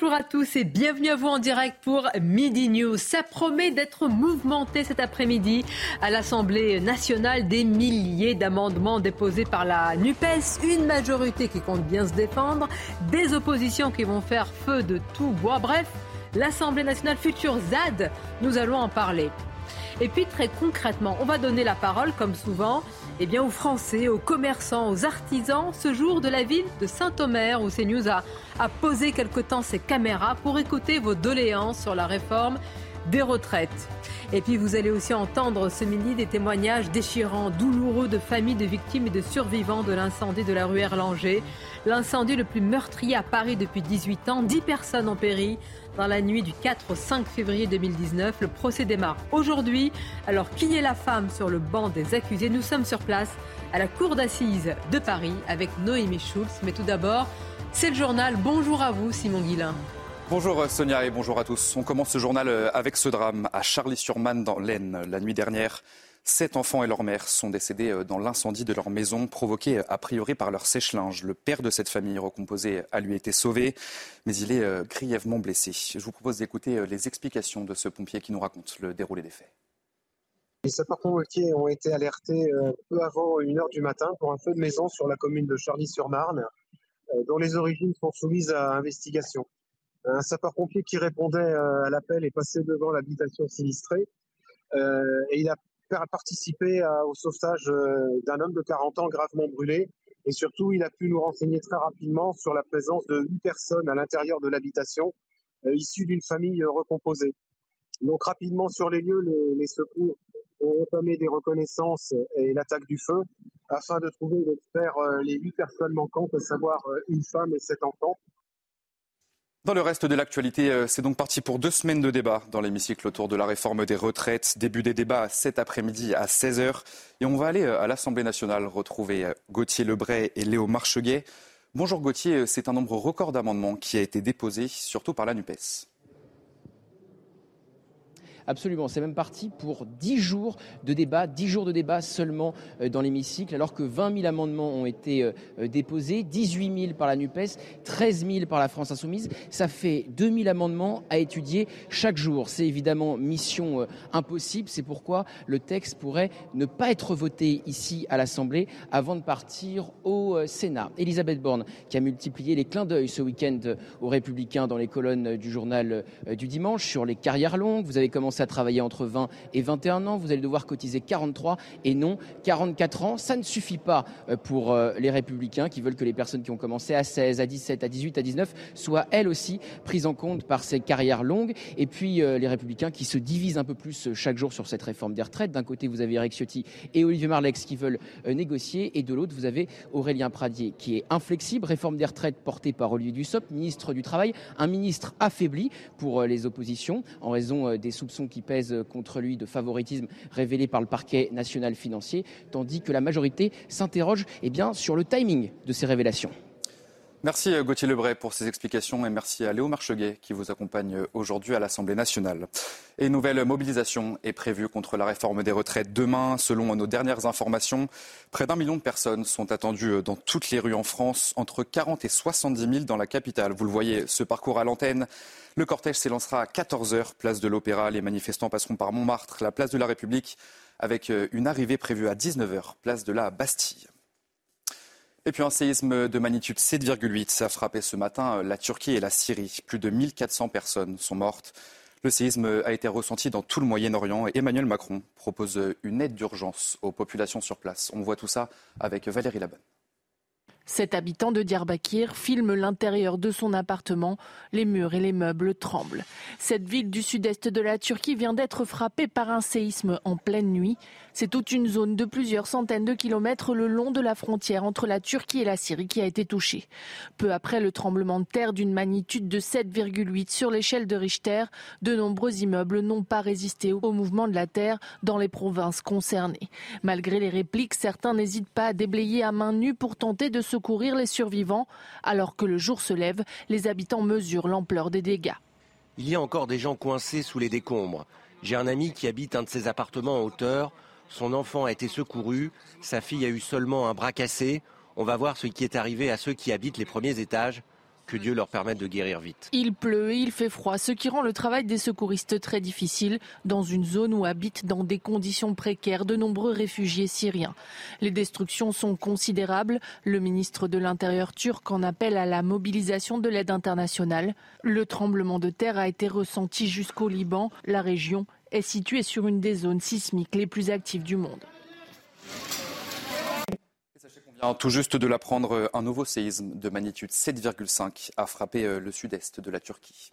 Bonjour à tous et bienvenue à vous en direct pour Midi News. Ça promet d'être mouvementé cet après-midi à l'Assemblée nationale. Des milliers d'amendements déposés par la NUPES, une majorité qui compte bien se défendre, des oppositions qui vont faire feu de tout bois. Bref, l'Assemblée nationale future ZAD, nous allons en parler. Et puis très concrètement, on va donner la parole, comme souvent, eh bien, aux Français, aux commerçants, aux artisans, ce jour de la ville de Saint-Omer, où CNews a, a posé quelque temps ses caméras pour écouter vos doléances sur la réforme des retraites. Et puis vous allez aussi entendre ce midi des témoignages déchirants, douloureux de familles de victimes et de survivants de l'incendie de la rue Erlanger. L'incendie le plus meurtrier à Paris depuis 18 ans. 10 personnes ont péri dans la nuit du 4 au 5 février 2019. Le procès démarre aujourd'hui. Alors, qui est la femme sur le banc des accusés? Nous sommes sur place à la cour d'assises de Paris avec Noémie Schulz. Mais tout d'abord, c'est le journal. Bonjour à vous, Simon Guillain. Bonjour Sonia et bonjour à tous. On commence ce journal euh, avec ce drame à Charlie-sur-Marne dans l'Aisne. La nuit dernière, Sept enfants et leur mère sont décédés euh, dans l'incendie de leur maison provoqué euh, a priori par leur sèche-linge. Le père de cette famille recomposée a lui été sauvé, mais il est euh, grièvement blessé. Je vous propose d'écouter les explications de ce pompier qui nous raconte le déroulé des faits. Les sapeurs-pompiers ont été alertés peu avant 1h du matin pour un feu de maison sur la commune de Charlie-sur-Marne, dont les origines sont soumises à investigation. Un sapeur-pompier qui répondait à l'appel est passé devant l'habitation sinistrée et il a participé au sauvetage euh, d'un homme de 40 ans gravement brûlé. Et surtout, il a pu nous renseigner très rapidement sur la présence de 8 personnes à l'intérieur de l'habitation, euh, issues d'une famille euh, recomposée. Donc rapidement sur les lieux, les, secours ont entamé des reconnaissances et l'attaque du feu afin de trouver et faire les huit personnes manquantes, à savoir une femme et sept enfants. Dans le reste de l'actualité, euh, c'est donc parti pour deux semaines de débat dans l'hémicycle autour de la réforme des retraites. Début des débats cet après-midi à 16h. Et on va aller euh, à l'Assemblée nationale retrouver euh, Gauthier Lebray et Léo Marcheguet. Bonjour Gauthier, c'est un nombre record d'amendements qui a été déposé, surtout par la NUPES. Absolument, c'est même parti pour 10 jours de débat, 10 jours de débat seulement euh, dans l'hémicycle, alors que 20 000 amendements ont été euh, euh, déposés, 18 000 par la NUPES, 13 000 par la France Insoumise. Ça fait 2 000 amendements à étudier chaque jour. C'est évidemment mission impossible, c'est pourquoi le texte pourrait ne pas être voté ici à l'Assemblée avant de partir au Sénat. Elisabeth Borne, qui a multiplié les clins d'œil ce week-end aux Républicains dans les colonnes du journal du dimanche sur les carrières longues. Vous avez commencé à travailler entre 20 et 21 ans, vous allez devoir cotiser 43 et non 44 ans. Ça ne suffit pas euh, pour euh, les républicains qui veulent que les personnes qui ont commencé à 16, à 17, à 18, à 19 soient elles aussi prises en compte par ces carrières longues. Et puis euh, les républicains qui se divisent un peu plus chaque jour sur cette réforme des retraites. D'un côté, vous avez Eric Ciotti et Olivier Marlex qui veulent négocier et de l'autre, vous avez Aurélien Pradier qui est inflexible. Réforme des retraites portée par Olivier Dussopt, ministre du Travail, un ministre affaibli pour les oppositions en raison des soupçons qui pèse contre lui de favoritisme révélé par le parquet national financier, tandis que la majorité s'interroge eh sur le timing de ces révélations. Merci euh, Gauthier Lebray pour ces explications et merci à Léo Marcheguet qui vous accompagne euh, aujourd'hui à l'Assemblée nationale. Une nouvelle mobilisation est prévue contre la réforme des retraites demain. Selon nos dernières informations, près d'un million de personnes sont attendues euh, dans toutes les rues en France, entre 40 et 70 000 dans la capitale. Vous le voyez, ce parcours à l'antenne. Le cortège s'élancera à 14 h place de l'Opéra. Les manifestants passeront par Montmartre, la place de la République, avec une arrivée prévue à 19 h place de la Bastille. Et puis un séisme de magnitude 7,8 a frappé ce matin la Turquie et la Syrie. Plus de 1400 personnes sont mortes. Le séisme a été ressenti dans tout le Moyen-Orient et Emmanuel Macron propose une aide d'urgence aux populations sur place. On voit tout ça avec Valérie Labonne. Cet habitant de Diyarbakir filme l'intérieur de son appartement. Les murs et les meubles tremblent. Cette ville du sud-est de la Turquie vient d'être frappée par un séisme en pleine nuit. C'est toute une zone de plusieurs centaines de kilomètres le long de la frontière entre la Turquie et la Syrie qui a été touchée. Peu après le tremblement de terre d'une magnitude de 7,8 sur l'échelle de Richter, de nombreux immeubles n'ont pas résisté au mouvement de la terre dans les provinces concernées. Malgré les répliques, certains n'hésitent pas à déblayer à main nue pour tenter de se secourir les survivants. Alors que le jour se lève, les habitants mesurent l'ampleur des dégâts. Il y a encore des gens coincés sous les décombres. J'ai un ami qui habite un de ces appartements en hauteur. Son enfant a été secouru, sa fille a eu seulement un bras cassé. On va voir ce qui est arrivé à ceux qui habitent les premiers étages. Que Dieu leur permette de guérir vite. Il pleut et il fait froid, ce qui rend le travail des secouristes très difficile dans une zone où habitent dans des conditions précaires de nombreux réfugiés syriens. Les destructions sont considérables. Le ministre de l'Intérieur turc en appelle à la mobilisation de l'aide internationale. Le tremblement de terre a été ressenti jusqu'au Liban. La région est située sur une des zones sismiques les plus actives du monde tout juste de l'apprendre, un nouveau séisme de magnitude 7,5 a frappé euh, le sud-est de la Turquie.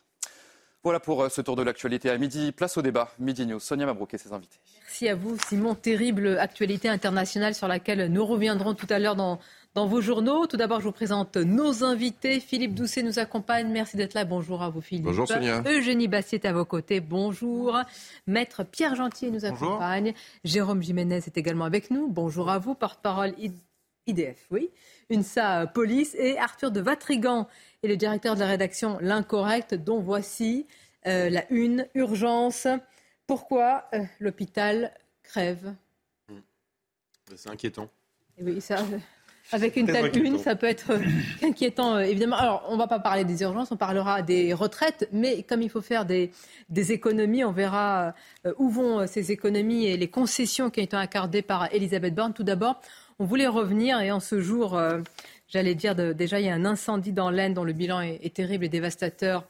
Voilà pour euh, ce tour de l'actualité à midi. Place au débat. Midi News. Sonia Mabrouk et ses invités. Merci à vous, Simon. Terrible actualité internationale sur laquelle nous reviendrons tout à l'heure dans, dans vos journaux. Tout d'abord, je vous présente nos invités. Philippe Doucet nous accompagne. Merci d'être là. Bonjour à vous, Philippe. Bonjour, Sonia. Eugénie Bassier à vos côtés. Bonjour. Maître Pierre Gentil nous accompagne. Jérôme Jiménez est également avec nous. Bonjour à vous. Porte-parole IDF, oui, UNSA Police, et Arthur de Vatrigan est le directeur de la rédaction L'Incorrect, dont voici euh, la une, urgence. Pourquoi euh, l'hôpital crève? Hmm. C'est inquiétant. Oui, ça, avec une telle une, ça peut être inquiétant, euh, évidemment. Alors, on ne va pas parler des urgences, on parlera des retraites, mais comme il faut faire des, des économies, on verra où vont ces économies et les concessions qui ont été accordées par Elisabeth Borne. Tout d'abord, on voulait revenir et en ce jour, euh, j'allais dire, déjà il y a un incendie dans l'Aisne dont le bilan est, terrible et dévastateur.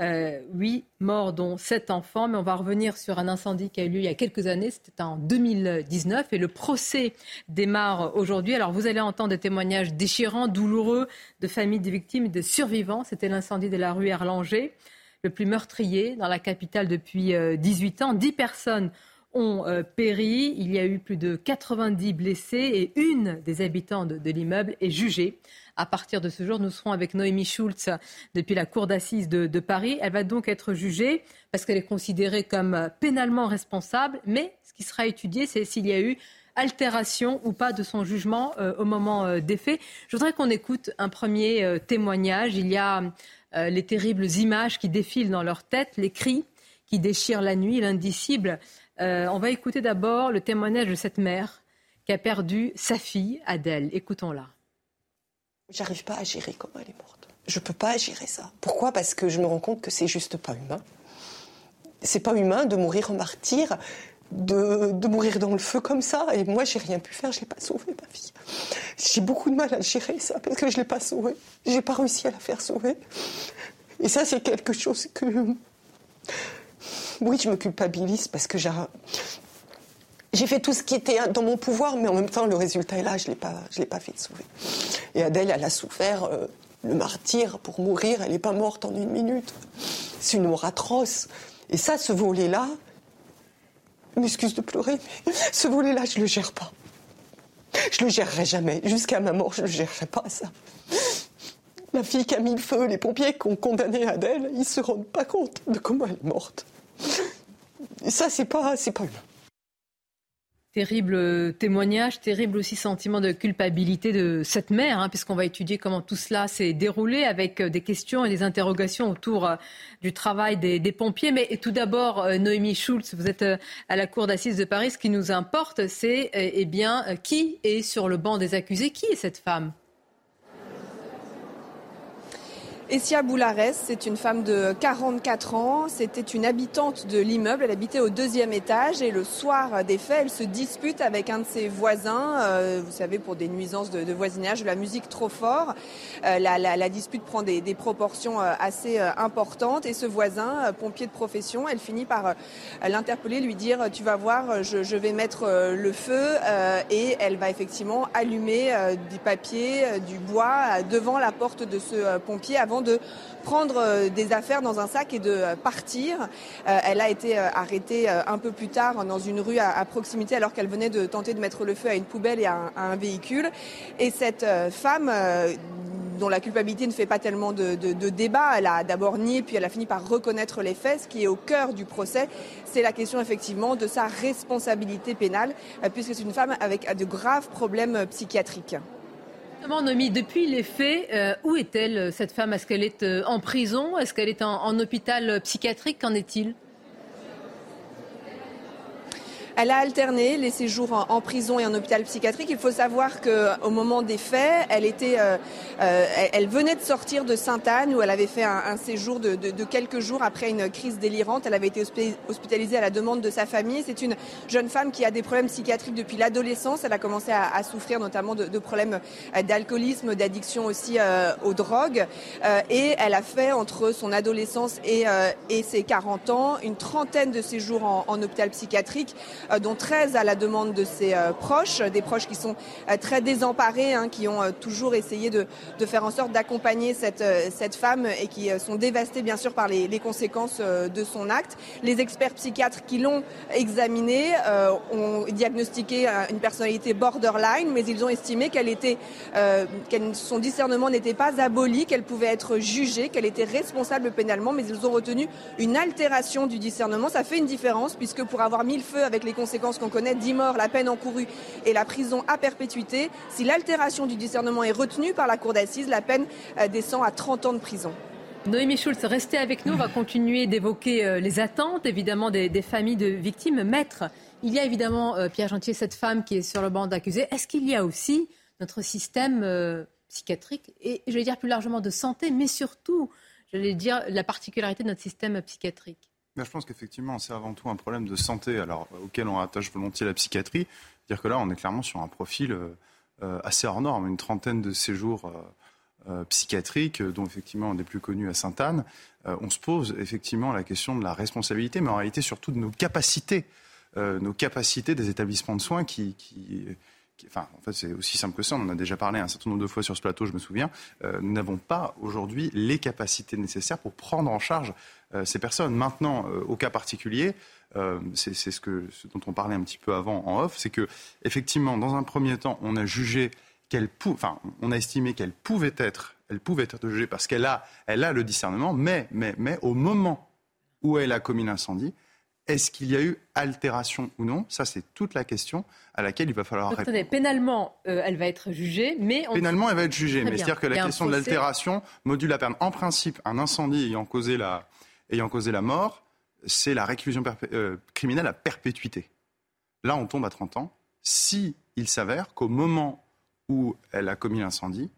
Euh, huit morts, dont sept enfants. Mais on va revenir sur un incendie qui a eu lieu il y a quelques années. C'était en 2019 et le procès démarre aujourd'hui. Alors vous allez entendre des témoignages déchirants, douloureux de familles de victimes et de survivants. C'était l'incendie de la rue Erlanger, le plus meurtrier dans la capitale depuis 18 euh, ans. Dix personnes ont euh, péri. Il y a eu plus de 90 blessés et une des habitants de, l'immeuble est jugée. À partir de ce jour, nous serons avec Noémie Schulz depuis la cour d'assises de, Paris. Elle va donc être jugée parce qu'elle est considérée comme pénalement responsable. Mais ce qui sera étudié, c'est s'il y a eu altération ou pas de son jugement euh, au moment euh, des faits. Je voudrais qu'on écoute un premier témoignage. Il y a les terribles images qui défilent dans leur tête, les cris qui déchirent la nuit, l'indicible euh, on va écouter d'abord le témoignage de cette mère qui a perdu sa fille, Adèle. Écoutons-la. J'arrive pas à gérer comment elle est morte. Je peux pas gérer ça. Pourquoi? Parce que je me rends compte que c'est juste pas humain. C'est pas humain de mourir en martyr, de, mourir dans le feu comme ça. Et moi, j'ai rien pu faire. Je l'ai pas sauvée, ma fille. J'ai beaucoup de mal à gérer ça parce que je l'ai pas sauvée. J'ai pas réussi à la faire sauver. Et ça, c'est quelque chose que oui, je me culpabilise parce que j'ai fait tout ce qui était dans mon pouvoir, mais en même temps, le résultat est là, je ne l'ai pas fait de sauver. Et Adèle, elle a souffert euh, le martyr pour mourir, elle n'est pas morte en une minute. C'est une mort atroce. Et ça, ce volet-là, m'excuse de pleurer, mais ce volet-là, je ne le gère pas. Je ne le gérerai jamais. Jusqu'à ma mort, je ne le gérerai pas, ça. La fille qui a mis le feu, les pompiers qui ont condamné Adèle, ils ne se rendent pas compte de comment elle est morte. Ça, c'est pas, c'est pas. Terrible témoignage, terrible aussi sentiment de culpabilité de cette mère, hein, puisqu'on va étudier comment tout cela s'est déroulé avec euh, des questions et des interrogations autour euh, du travail des, pompiers. Mais tout d'abord, euh, Noémie Schulz, vous êtes à la Cour d'assises de Paris. Ce qui nous importe, c'est eh bien qui est sur le banc des accusés? Qui est cette femme? Essia Boulares, c'est une femme de 44 ans. C'était une habitante de l'immeuble. Elle habitait au deuxième étage et le soir des faits, elle se dispute avec un de ses voisins. Euh, vous savez, pour des nuisances de, voisinage, de la musique trop fort. Euh, la, dispute prend des, proportions euh, assez importantes et ce voisin, pompier de profession, elle finit par l'interpeller, lui dire "Tu vas voir, je, je vais mettre le feu." et elle va effectivement allumer du papier, du bois devant la porte de ce pompier avant de prendre euh, des affaires dans un sac et de euh, partir. Euh, elle a été arrêtée un peu plus tard dans une rue à, proximité alors qu'elle venait de tenter de mettre le feu à une poubelle et à un, véhicule. Et cette femme dont la culpabilité ne fait pas tellement de, débat. Elle a d'abord nié, puis elle a fini par reconnaître les faits. Ce qui est au cœur du procès, c'est la question effectivement de sa responsabilité pénale, puisque c'est une femme avec de graves problèmes psychiatriques. Depuis les faits, euh, où est-elle cette femme? Est-ce qu'elle est en prison? Est-ce qu'elle est en hôpital psychiatrique? Qu'en est-il? Elle a alterné les séjours en, prison et en hôpital psychiatrique. Il faut savoir qu'au moment des faits, elle, était, euh, euh, elle venait de sortir de Sainte-Anne où elle avait fait un, séjour de, quelques jours après une crise délirante. Elle avait été hospitalisée à la demande de sa famille. C'est une jeune femme qui a des problèmes psychiatriques depuis l'adolescence. Elle a commencé à, souffrir notamment de, problèmes euh, d'alcoolisme, d'addiction aussi aux drogues. et elle a fait entre son adolescence et, ses 40 ans une trentaine de séjours en hôpital psychiatrique. Euh, dont 13 à la demande de ses euh, proches, des proches qui sont euh, très désemparés, hein, qui ont toujours essayé de, faire en sorte d'accompagner cette, femme et qui sont dévastés bien sûr par les, conséquences de son acte. Les experts psychiatres qui l'ont examinée ont diagnostiqué une personnalité borderline, mais ils ont estimé qu'elle était, son discernement n'était pas aboli, qu'elle pouvait être jugée, qu'elle était responsable pénalement, mais ils ont retenu une altération du discernement. Ça fait une différence puisque pour avoir mis le feu avec les conséquences qu'on connaît, 10 morts, la peine encourue et la prison à perpétuité. Si l'altération du discernement est retenue par la Cour d'assises, la peine euh, descend à 30 ans de prison. Noémie Schulz, restez avec nous. On va continuer d'évoquer euh, les attentes, évidemment, des, familles de victimes. Maître, il y a évidemment, euh, Pierre Gentier, cette femme qui est sur le banc d'accusés. Est-ce qu'il y a aussi notre système psychiatrique et, je vais dire plus largement, de santé, mais surtout, je vais dire, la particularité de notre système psychiatrique? Je pense qu'effectivement, c'est avant tout un problème de santé alors, auquel on attache volontiers la psychiatrie. C'est-à-dire que là, on est clairement sur un profil euh, euh, assez hors norme, une trentaine de séjours euh, psychiatriques, dont effectivement un des plus connus à Sainte-Anne. on se pose effectivement la question de la responsabilité, mais en réalité surtout de nos capacités, nos capacités des établissements de soins qui, qui Enfin, en fait, c'est aussi simple que ça. On en a déjà parlé un certain nombre de fois sur ce plateau, je me souviens. nous n'avons pas aujourd'hui les capacités nécessaires pour prendre en charge euh, ces personnes. Maintenant, euh, au cas particulier, euh, c'est ce dont on parlait un petit peu avant en off, c'est que effectivement, dans un premier temps, on a jugé qu'elle, enfin, on a estimé qu'elle pouvait être, elle pouvait être jugée parce qu'elle a, elle a le discernement, mais, mais, mais au moment où elle a commis l'incendie, est-ce qu'il y a eu altération ou non? Ça, c'est toute la question à laquelle il va falloir répondre. Pénalement, elle va être jugée, mais... Pénalement, elle va être jugée, mais c'est-à-dire que la question de l'altération module la peine. En principe, un incendie ayant causé la, ayant causé la mort, c'est la réclusion euh, criminelle à perpétuité. Là, on tombe à 30 ans. Si il s'avère qu'au moment où elle a commis l'incendie,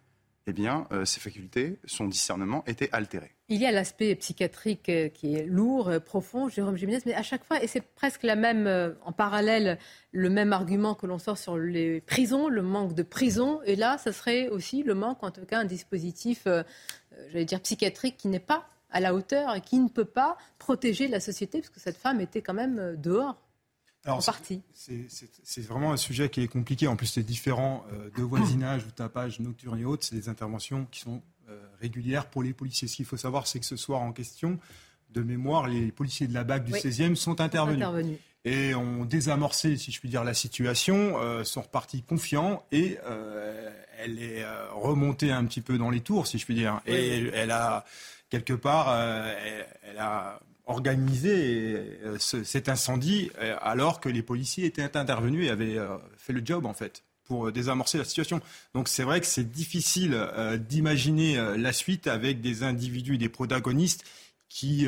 eh bien, euh, ses facultés, son discernement étaient altérés. Il y a l'aspect psychiatrique euh, qui est lourd, profond, Jérôme Jiménez, mais à chaque fois, et c'est presque la même, en parallèle, le même argument que l'on sort sur les prisons, le manque de prisons, et là, ça serait aussi le manque, en tout cas, un dispositif, j'allais dire, psychiatrique qui n'est pas à la hauteur et qui ne peut pas protéger la société, parce que cette femme était quand même euh, dehors. Partie. C'est vraiment un sujet qui est compliqué. En plus, c'est différent euh, de voisinage ou tapage nocturne et autres. C'est des interventions qui sont euh, régulières pour les policiers. Ce qu'il faut savoir, c'est que ce soir en question, de mémoire, les policiers de la BAC du 16e sont intervenus. Et ont désamorcé, si je puis dire, la situation, sont repartis confiants et elle est remontée un petit peu dans les tours, si je puis dire. Et elle a quelque part, euh, elle, a organisé euh, cet incendie euh, alors que les policiers étaient intervenus et avaient fait le job en fait pour désamorcer la situation. Donc c'est vrai que c'est difficile d'imaginer la suite avec des individus, des protagonistes qui,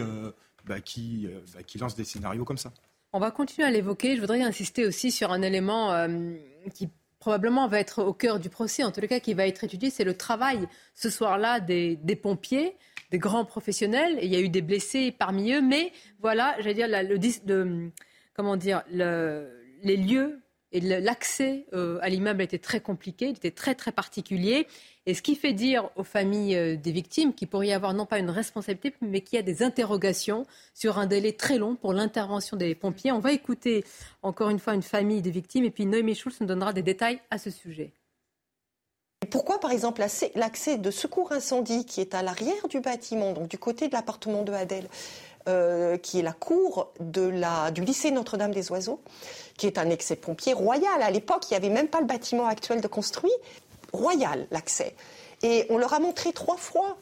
bah, bah, qui lancent des scénarios comme ça. On va continuer à l'évoquer. Je voudrais insister aussi sur un élément qui probablement va être au cœur du procès, en tout cas qui va être étudié, c'est le travail ce soir-là des, pompiers des grands professionnels. il y a eu des blessés parmi eux, mais voilà, j'allais dire, le, comment dire, les lieux et l'accès euh, à l'immeuble était très compliqué, il était très très particulier. Et ce qui fait dire aux familles euh, des victimes qu'il pourrait y avoir non pas une responsabilité, mais qu'il y a des interrogations sur un délai très long pour l'intervention des pompiers. On va écouter encore une fois une famille des victimes et puis Noémie Schulz nous donnera des détails à ce sujet. Pourquoi, par exemple, l'accès de secours incendie qui est à l'arrière du bâtiment, donc du côté de l'appartement de Adèle, euh, qui est la cour du lycée Notre-Dame des Oiseaux, qui est un excès pompier royal. À l'époque, il n'y avait même pas le bâtiment actuel de construit. Royal, l'accès. Et on leur a montré trois fois.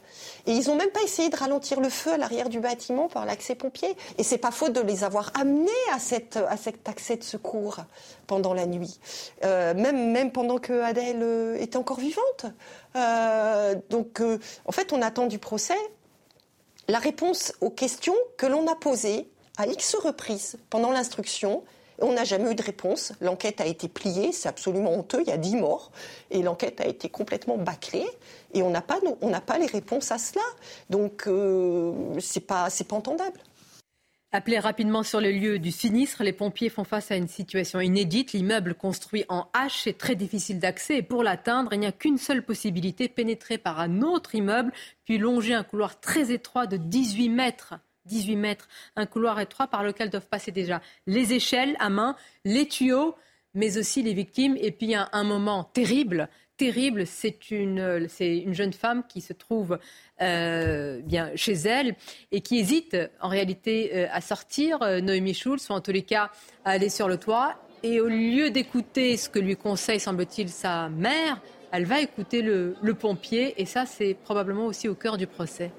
Et ils n'ont même pas essayé de ralentir le feu à l'arrière du bâtiment par l'accès pompier. Et c'est pas faute de les avoir amenés à, cette, à cet accès de secours pendant la nuit, euh, même, même pendant que Adèle euh, était encore vivante. Euh, donc, en fait, on attend du procès la réponse aux questions que l'on a posées à X reprises pendant l'instruction on n'a jamais eu de réponse. L'enquête a été pliée, c'est absolument honteux, il y a 10 morts. Et l'enquête a été complètement bâclée. Et on n'a pas, pas les réponses à cela. Donc, euh, c'est pas, pas entendable. Appelés rapidement sur le lieu du sinistre, les pompiers font face à une situation inédite. L'immeuble construit en H est très difficile d'accès et pour l'atteindre, il n'y a qu'une seule possibilité, pénétrer par un autre immeuble, puis longer un couloir très étroit de 18 mètres 18 mètres, un couloir étroit par lequel doivent passer déjà les échelles à main, les tuyaux, mais aussi les victimes. Et puis a un moment terrible, terrible, c'est une, c'est une jeune femme qui se trouve euh, bien chez elle et qui hésite en réalité euh, à sortir, euh, Noémie Schulz, ou en tous les cas à aller sur le toit. Et au lieu d'écouter ce que lui conseille, semble-t-il, sa mère, elle va écouter le pompier. Et ça, c'est probablement aussi au cœur du procès.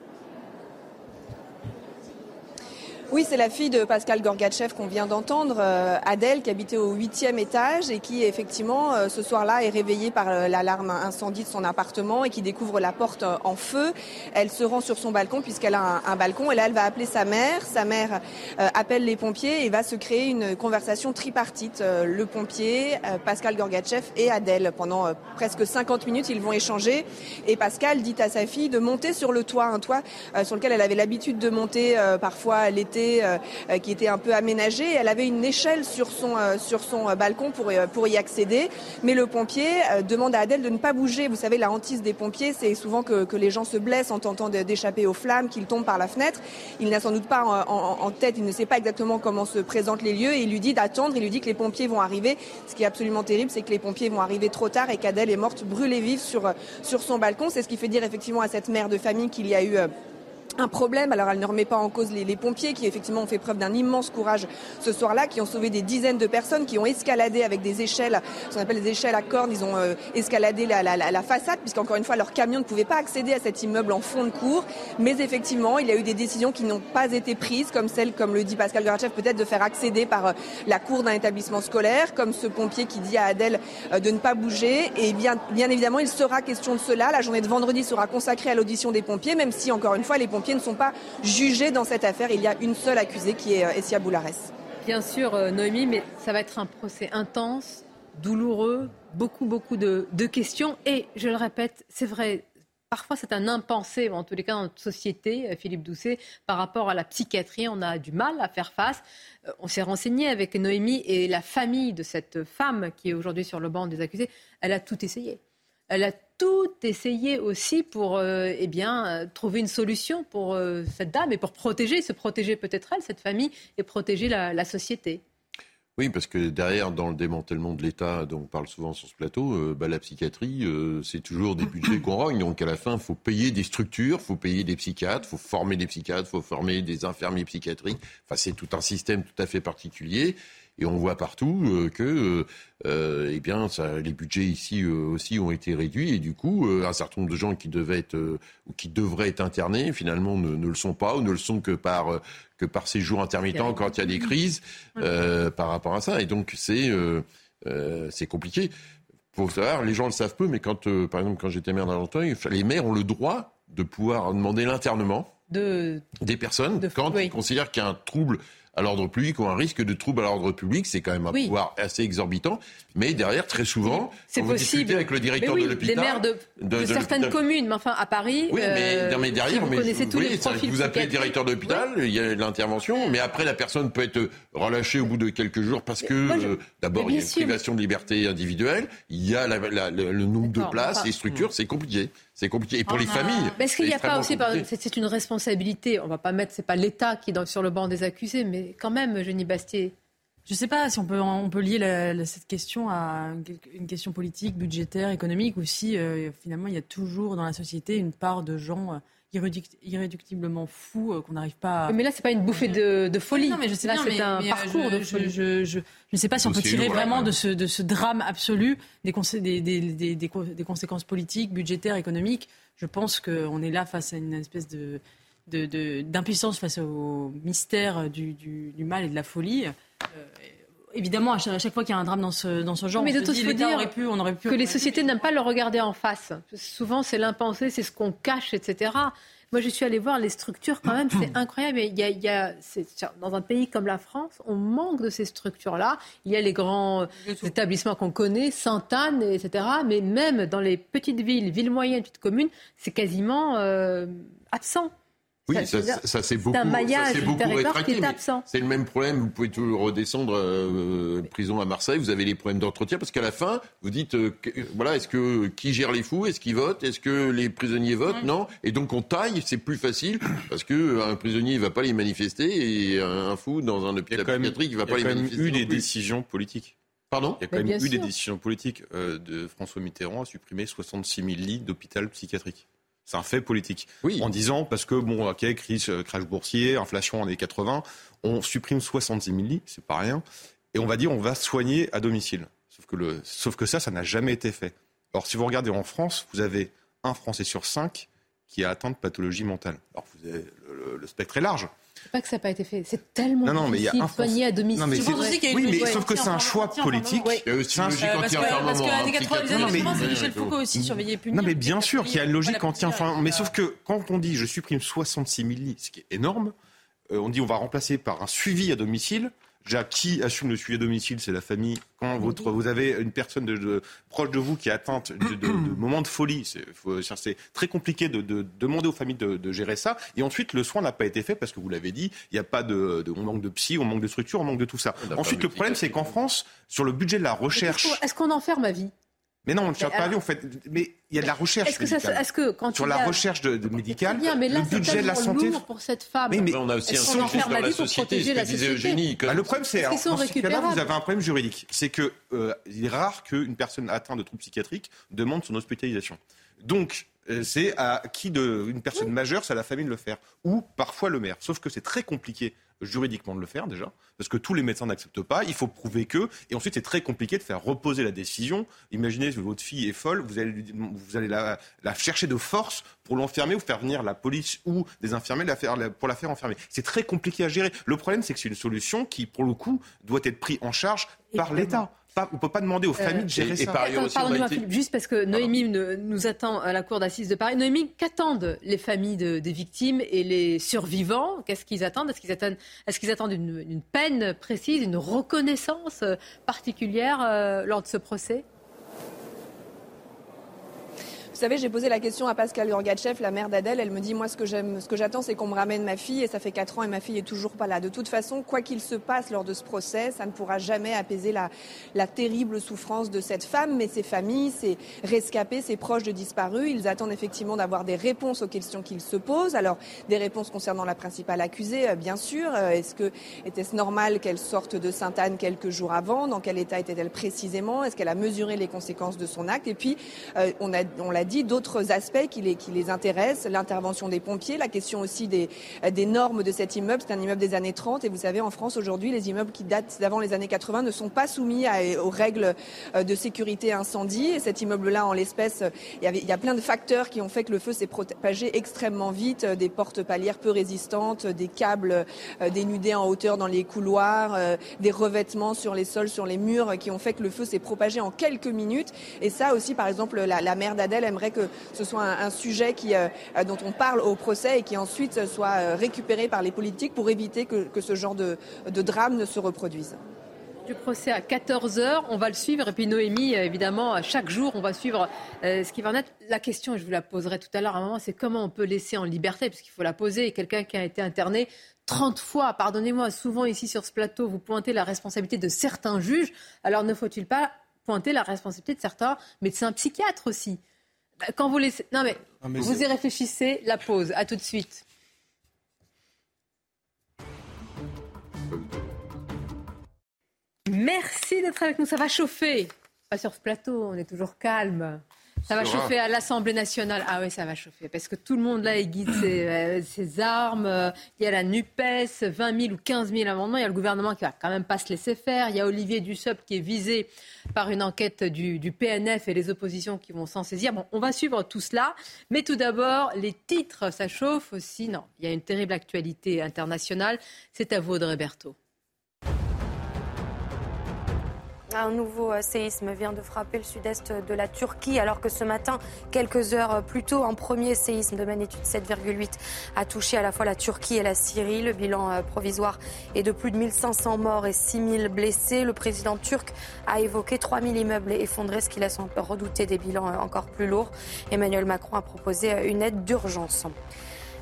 Oui, c'est la fille de Pascal Gorgatchev qu'on vient d'entendre, euh, Adèle, qui habitait au huitième étage et qui, effectivement, euh, ce soir-là, est réveillée par euh, l'alarme incendie de son appartement et qui découvre la porte en feu. Elle se rend sur son balcon puisqu'elle a un, balcon et là, elle va appeler sa mère. Sa mère appelle les pompiers et va se créer une conversation tripartite. le pompier, Pascal Gorgatchev et Adèle. Pendant presque 50 minutes, ils vont échanger et Pascal dit à sa fille de monter sur le toit, un toit sur lequel elle avait l'habitude de monter parfois l'été euh, euh, qui était un peu aménagée. Elle avait une échelle sur son, euh, balcon pour, y accéder. Mais le pompier demande à Adèle de ne pas bouger. Vous savez, la hantise des pompiers, c'est souvent que, les gens se blessent en tentant d'échapper aux flammes, qu'ils tombent par la fenêtre. Il n'a sans doute pas en, tête, il ne sait pas exactement comment se présentent les lieux il lui dit d'attendre. Il lui dit que les pompiers vont arriver. Ce qui est absolument terrible, c'est que les pompiers vont arriver trop tard et qu'Adèle est morte brûlée vive sur son balcon. C'est ce qui fait dire effectivement à cette mère de famille qu'il y a eu un problème. Alors elle ne remet pas en cause les, pompiers qui effectivement ont fait preuve d'un immense courage ce soir-là, qui ont sauvé des dizaines de personnes, qui ont escaladé avec des échelles, ce qu'on appelle des échelles à cornes. Ils ont euh, escaladé la, la, la façade puisqu'encore une fois leur camion ne pouvait pas accéder à cet immeuble en fond de cour. Mais effectivement, il y a eu des décisions qui n'ont pas été prises, comme celle, comme le dit Pascal Garachev, peut-être de faire accéder par euh, la cour d'un établissement scolaire, comme ce pompier qui dit à Adèle euh, de ne pas bouger. Et bien, bien évidemment, il sera question de cela. La journée de vendredi sera consacrée à l'audition des pompiers, même si encore une fois les pompiers ne sont pas jugés dans cette affaire. Il y a une seule accusée qui est euh, Essia Boulares. Bien sûr, euh, Noémie, mais ça va être un procès intense, douloureux, beaucoup, beaucoup de, questions. Et je le répète, c'est vrai, parfois c'est un impensé, en tous les cas dans notre société, euh, Philippe Doucet, par rapport à la psychiatrie. On a du mal à faire face. On s'est renseigné avec Noémie et la famille de cette femme qui est aujourd'hui sur le banc des accusés. Elle a tout essayé. Elle a tout essayé aussi pour euh, eh bien, euh, trouver une solution pour euh, cette dame et pour protéger, se protéger peut-être elle, cette famille, et protéger la, société. Oui, parce que derrière, dans le démantèlement de l'État, dont on parle souvent sur ce plateau, bah, la psychiatrie, c'est toujours des budgets qu'on rogne. Donc à la fin, il faut payer des structures, il faut payer des psychiatres, il faut former des psychiatres, il faut former des infirmiers psychiatriques. Enfin, c'est tout un système tout à fait particulier. Et on voit partout euh, que euh, euh, eh bien, ça, les budgets ici aussi ont été réduits. Et du coup, un certain nombre de gens qui, devaient être, ou qui devraient être internés, finalement, ne, ne, le sont pas ou ne le sont que par, que par séjour intermittent quand il y a des crises par rapport à ça. Et donc, c'est c'est compliqué. Pour savoir, les gens le savent peu, mais quand, par exemple, quand j'étais maire d'Argenteuil, les maires ont le droit de pouvoir demander l'internement de... des personnes quand ils considèrent qu'il y a un trouble à l'ordre public ou un risque de trouble à l'ordre public. C'est quand même un pouvoir assez exorbitant. Mais derrière, très souvent, c'est possible. avec le directeur oui, de l'hôpital, les maires de, certaines communes, mais enfin à Paris. Oui, mais, euh, mais derrière, vous connaissez tous les profils vous appelez directeur d'hôpital, il y a l'intervention, mais après la personne peut être relâchée au bout de quelques jours parce que euh, d'abord il y a une privation de liberté individuelle, il y a le nombre de places, les structures, c'est compliqué. C'est compliqué. Et pour les ah. familles. Mais est-ce qu'il n'y a pas aussi, c'est une responsabilité, on ne va pas mettre, c'est pas l'État qui est sur le banc des accusés, mais quand même, Jenny Bastier, Je ne sais pas si on peut, on peut lier la, cette question à une question politique, budgétaire, économique, ou si euh, finalement il y a toujours dans la société une part de gens euh, irréductiblement fous euh, qu'on n'arrive pas à... Mais là, c'est pas une bouffée de, de folie. Non, mais je sais là, c'est un parcours je, de folie. Je, je, ne sais pas si on peut tirer vraiment de ce, de ce drame absolu des, des, des, des, conséquences politiques, budgétaires, économiques. Je pense qu'on est là face à une espèce de d'impuissance face au mystère du, du, du, mal et de la folie. Euh, évidemment, à chaque, fois qu'il y a un drame dans ce, dans ce genre, mais on se dit, dire aurait pu, on aurait pu. Que les sociétés n'aiment pas le regarder en face. Souvent, c'est l'impensé, c'est ce qu'on cache, etc. Moi, je suis allée voir les structures quand même, c'est incroyable. Il y a, il y a dans un pays comme la France, on manque de ces structures-là. Il y a les grands établissements qu'on connaît, Sainte-Anne, etc. Mais même dans les petites villes, villes moyennes, petites communes, c'est quasiment euh, absent. Oui, ça, ça, c'est beaucoup, un maillage beaucoup rétracté, C'est le même problème. Vous pouvez toujours redescendre euh, prison à Marseille. Vous avez les problèmes d'entretien parce qu'à la fin, vous dites, euh, voilà, est-ce que qui gère les fous Est-ce qu'ils votent Est-ce que les prisonniers votent Non. Et donc on taille. C'est plus facile parce que euh, un prisonnier il va pas les manifester et un fou dans un hôpital psychiatrique il va pas les manifester. Il y a quand même eu des décisions politiques. Pardon Il y a quand même eu des décisions politiques de François Mitterrand à supprimer 66 000 lits d'hôpital psychiatrique. C'est un fait politique. Oui. En disant, parce que, bon, ok, crise, euh, crash boursier, inflation en années 80, on supprime 66 000 lits, c'est pas rien, et on va dire, on va soigner à domicile. Sauf que, le, sauf que ça, ça n'a jamais été fait. Alors, si vous regardez en France, vous avez un Français sur cinq qui a atteint de pathologie mentale. Alors, vous avez, le spectre est large pas que ça n'a pas été fait. C'est tellement non, non, mais difficile de soigner à domicile. Non, mais oui, mais sauf que c'est un choix politique. Il y a aussi une logique anti-enfermement. Parce qu'à 80, c'est Michel Foucault aussi, surveiller punir. Non, mais bien sûr qu'il y a une logique anti-enfermement. Mais sauf que quand on dit je supprime 66 000 lits, ce qui est énorme, euh, on dit on va remplacer par un suivi à domicile. Déjà, qui assume le suivi à domicile C'est la famille. Quand votre, vous avez une personne de, proche de vous qui est atteinte de, de, de moments de folie, c'est très compliqué de, demander aux familles de, gérer ça. Et ensuite, le soin n'a pas été fait parce que vous l'avez dit, il n'y a pas de, on manque de psy, on manque de structure, on manque de tout ça. Ensuite, le problème, c'est qu'en France, sur le budget de la recherche, est-ce qu'on enferme à vie? Mais non, on ne cherche pas vie, en fait. Mais il y a de la recherche est-ce que, ça, est-ce que quand Sur la recherche de, de médicale, mais là, le budget de la santé. pour cette femme. Mais, mais on a aussi un souci dans la société, ce que disait Eugénie. Bah, le problème, c'est, en ce cas-là, vous avez un problème juridique. C'est que euh, il est rare qu'une personne atteinte de troubles psychiatriques demande son hospitalisation. Donc, euh, c'est à qui de une personne majeure, c'est à la famille de le faire, ou parfois le maire. Sauf que c'est très compliqué juridiquement de le faire déjà, parce que tous les médecins n'acceptent pas, il faut prouver que, et ensuite c'est très compliqué de faire reposer la décision. Imaginez que votre fille est folle, vous allez, vous allez la, chercher de force pour l'enfermer ou faire venir la police ou des infirmiers pour la faire enfermer. C'est très compliqué à gérer. Le problème c'est que c'est une solution qui, pour le coup, doit être prise en charge par l'État on ne peut pas demander aux euh, familles de gérer ça. Pardonnez-moi, Philippe, juste parce que Noémie nous attend à la Cour d'assises de Paris. Noémie, qu'attendent les familles des victimes et les survivants? Qu'est-ce qu'ils attendent? Est-ce qu'ils attendent, est qu'ils attendent une, peine précise, une reconnaissance particulière euh, lors de ce procès? Vous savez, j'ai posé la question à Pascal Urgachev, la mère d'Adèle. Elle me dit, moi, ce que j'aime, ce que j'attends, c'est qu'on me ramène ma fille. Et ça fait 4 ans et ma fille est toujours pas là. De toute façon, quoi qu'il se passe lors de ce procès, ça ne pourra jamais apaiser la, la terrible souffrance de cette femme. Mais ses familles, ses rescapés, ses proches de disparus, ils attendent effectivement d'avoir des réponses aux questions qu'ils se posent. Alors, des réponses concernant la principale accusée, euh, bien sûr. Euh, est-ce que était-ce normal qu'elle sorte de Sainte-Anne quelques jours avant? Dans quel état était-elle précisément? Est-ce qu'elle a mesuré les conséquences de son acte? Et puis, euh, on l'a dit, d'autres aspects qui les, intéressent, l'intervention des pompiers, la question aussi des, normes de cet immeuble. C'est un immeuble des années 30 et vous savez, en France aujourd'hui, les immeubles qui datent d'avant les années 80 ne sont pas soumis aux règles euh, de sécurité incendie. Et cet immeuble-là, en l'espèce, il, il y, a plein de facteurs qui ont fait que le feu s'est propagé extrêmement vite, euh, des portes palières peu résistantes, des câbles euh, dénudés en hauteur dans les couloirs, des revêtements sur les sols, sur les murs, qui ont fait que le feu s'est propagé en quelques minutes. Et ça aussi, par exemple, la, la mère d'Adèle aimerait que ce soit un, sujet qui, euh, dont on parle au procès et qui ensuite soit euh, récupéré par les politiques pour éviter que, ce genre de, drame ne se reproduise du procès à 14h. On va le suivre. Et puis Noémie, évidemment, chaque jour, on va suivre euh, ce qui va en être. La question, je vous la poserai tout à l'heure à un moment, c'est comment on peut laisser en liberté, parce qu'il faut la poser. Quelqu'un qui a été interné 30 fois, pardonnez-moi, souvent ici sur ce plateau, vous pointez la responsabilité de certains juges. Alors ne faut-il pas pointer la responsabilité de certains médecins psychiatres aussi? Quand vous laissez. Non, mais, vous y réfléchissez, la pause. À tout de suite. Merci d'être avec nous. Ça va chauffer. Pas sur ce plateau, on est toujours calme. Ça va chauffer à l'Assemblée nationale. Ah oui, ça va chauffer. Parce que tout le monde là aiguise ses, euh, ses armes. Il y a la NUPES, 20 000 ou 15 000 amendements. Il y a le gouvernement qui va quand même pas se laisser faire. Il y a Olivier Dussopt qui est visé par une enquête du, du PNF et les oppositions qui vont s'en saisir. Bon, on va suivre tout cela. Mais tout d'abord, les titres, ça chauffe aussi. Non, il y a une terrible actualité internationale. C'est à vous, Audrey Berthaud. Un nouveau euh, séisme vient de frapper le sud-est de la Turquie, alors que ce matin, quelques heures plus tôt, un premier séisme de magnitude 7,8 a touché à la fois la Turquie et la Syrie. Le bilan euh, provisoire est de plus de 1500 morts et 6000 blessés. Le président turc a évoqué 3000 immeubles effondrés, ce qui laisse redouter des bilans euh, encore plus lourds. Emmanuel Macron a proposé une aide d'urgence.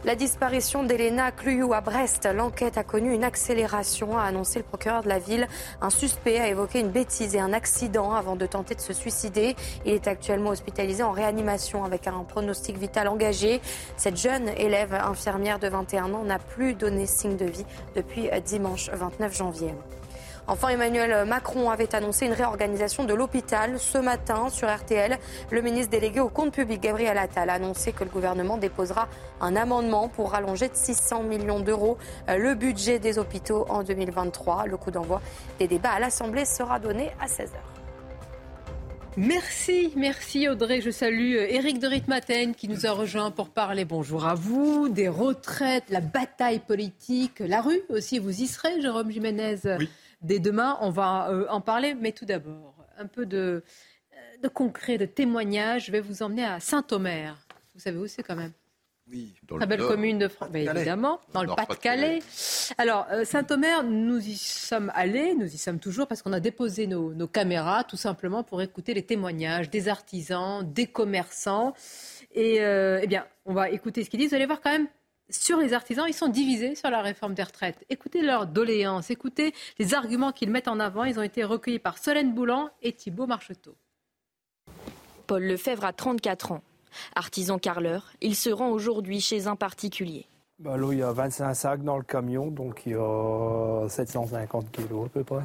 La disparition d'Elena Cluyou à Brest. L'enquête a connu une accélération, a annoncé le procureur de la ville. Un suspect a évoqué une bêtise et un accident avant de tenter de se suicider. Il est actuellement hospitalisé en réanimation avec un pronostic vital engagé. Cette jeune élève infirmière de 21 ans n'a plus donné signe de vie depuis dimanche 29 janvier. Enfin, Emmanuel Macron avait annoncé une réorganisation de l'hôpital. Ce matin, sur RTL, le ministre délégué au compte public, Gabriel Attal, a annoncé que le gouvernement déposera un amendement pour rallonger de 600 millions d'euros euh, le budget des hôpitaux en 2023. Le coup d'envoi des débats à l'Assemblée sera donné à 16h. Merci, merci Audrey. Je salue Eric de Ritmaten qui nous a rejoint pour parler, bonjour à vous, des retraites, la bataille politique, la rue aussi. Vous y serez, Jérôme Jiménez oui dès demain. On va euh, en parler, mais tout d'abord, un peu de, de concret, de témoignage. Je vais vous emmener à Saint-Omer. Vous savez où c'est quand même? Oui, dans Très belle commune de France, évidemment, dans, le Pas-de-Calais. Alors, euh, Saint-Omer, nous y sommes allés, nous y sommes toujours, parce qu'on a déposé nos, nos, caméras, tout simplement pour écouter les témoignages des artisans, des commerçants. Et euh, eh bien, on va écouter ce qu'ils disent. Vous allez voir quand même, sur les artisans, ils sont divisés sur la réforme des retraites. Écoutez leurs doléances, écoutez les arguments qu'ils mettent en avant. Ils ont été recueillis par Solène Boulan et Thibault Marcheteau. Paul Lefebvre a 34 ans. Artisan carleur, il se rend aujourd'hui chez un particulier. Bah là, il y a 25 sacs dans le camion, donc il y a 750 kilos à peu près.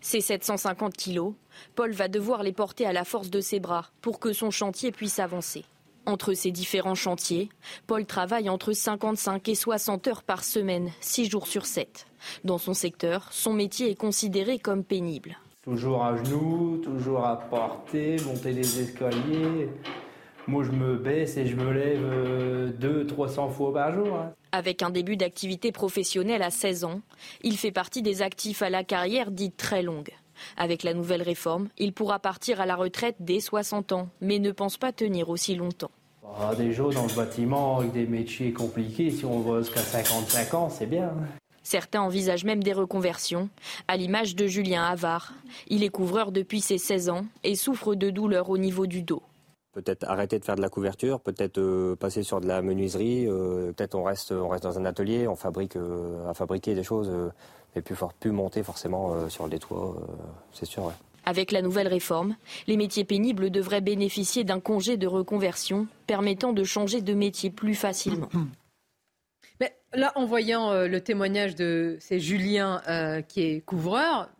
Ces 750 kilos, Paul va devoir les porter à la force de ses bras pour que son chantier puisse avancer. Entre ces différents chantiers, Paul travaille entre 55 et 60 heures par semaine, 6 jours sur 7. Dans son secteur, son métier est considéré comme pénible. Toujours à genoux, toujours à porter, monter les escaliers. Moi, je me baisse et je me lève 200-300 euh, fois par jour. Hein. Avec un début d'activité professionnelle à 16 ans, il fait partie des actifs à la carrière dite très longue. Avec la nouvelle réforme, il pourra partir à la retraite dès 60 ans, mais ne pense pas tenir aussi longtemps. Des jours dans le bâtiment avec des métiers compliqués, si on va jusqu'à 55 ans, c'est bien. Certains envisagent même des reconversions, à l'image de Julien Havard. Il est couvreur depuis ses 16 ans et souffre de douleurs au niveau du dos. Peut-être arrêter de faire de la couverture, peut-être euh, passer sur de la menuiserie, euh, peut-être on reste, on reste dans un atelier, on fabrique euh, à fabriquer des choses mais plus, fort, plus monter forcément euh, sur les toits, euh, c'est sûr. Avec la nouvelle réforme, les métiers pénibles devraient bénéficier d'un congé de reconversion permettant de changer de métier plus facilement. Mais là, en voyant euh, le témoignage de c'est Julien qui est couvreur,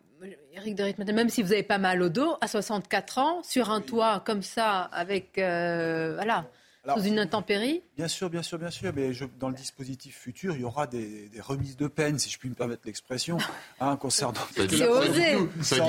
Eric de même si vous avez pas mal au dos, à 64 ans, sur un toit comme ça, avec voilà, sous une intempérie Bien sûr, bien sûr, bien sûr. Mais dans le dispositif futur, il y aura des, remises de peine, si je puis me permettre l'expression, hein, concernant. C'est osé. C'est.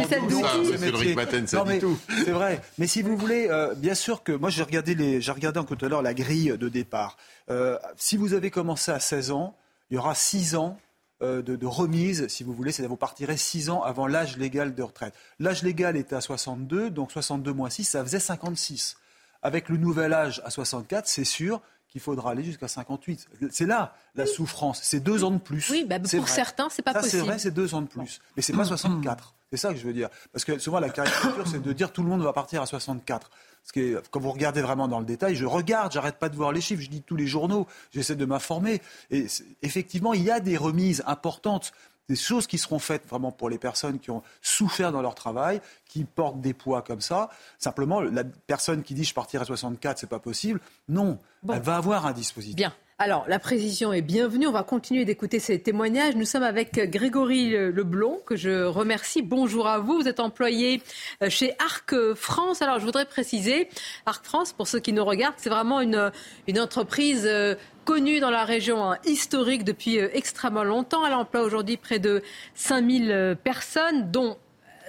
C'est vrai. Mais si vous voulez, euh, bien sûr que moi j'ai regardé les, j'ai regardé tout à l'heure la grille de départ. Euh, si vous avez commencé à 16 ans, il y aura 6 ans euh, de, de, remise, si vous voulez, c'est-à-dire vous partirez 6 ans avant l'âge légal de retraite. L'âge légal était à 62, donc 62 moins 6, ça faisait 56. Avec le nouvel âge à 64, c'est sûr qu'il faudra aller jusqu'à 58. C'est là la souffrance. C'est deux ans de plus. Oui, bah, pour certains, c'est pas possible. C'est vrai, c'est deux ans de plus. Mais c'est pas 64. C'est ça que je veux dire. Parce que souvent, la caricature, c'est de dire tout le monde va partir à 64. Parce que quand vous regardez vraiment dans le détail, je regarde, j'arrête pas de voir les chiffres, je lis tous les journaux, j'essaie de m'informer. Et effectivement, il y a des remises importantes des choses qui seront faites vraiment pour les personnes qui ont souffert dans leur travail, qui portent des poids comme ça. Simplement, la personne qui dit je partirai à 64, c'est pas possible. Non, elle va avoir un dispositif. Bien. Alors, la précision est bienvenue. On va continuer d'écouter ces témoignages. Nous sommes avec Grégory Leblon, que je remercie. Bonjour à vous. Vous êtes employé euh, chez Arc France. Alors, je voudrais préciser, Arc France, pour ceux qui nous regardent, c'est vraiment une, une entreprise euh, connue dans la région, hein, historique depuis euh, extrêmement longtemps. Elle emploie aujourd'hui près de 5000 personnes, dont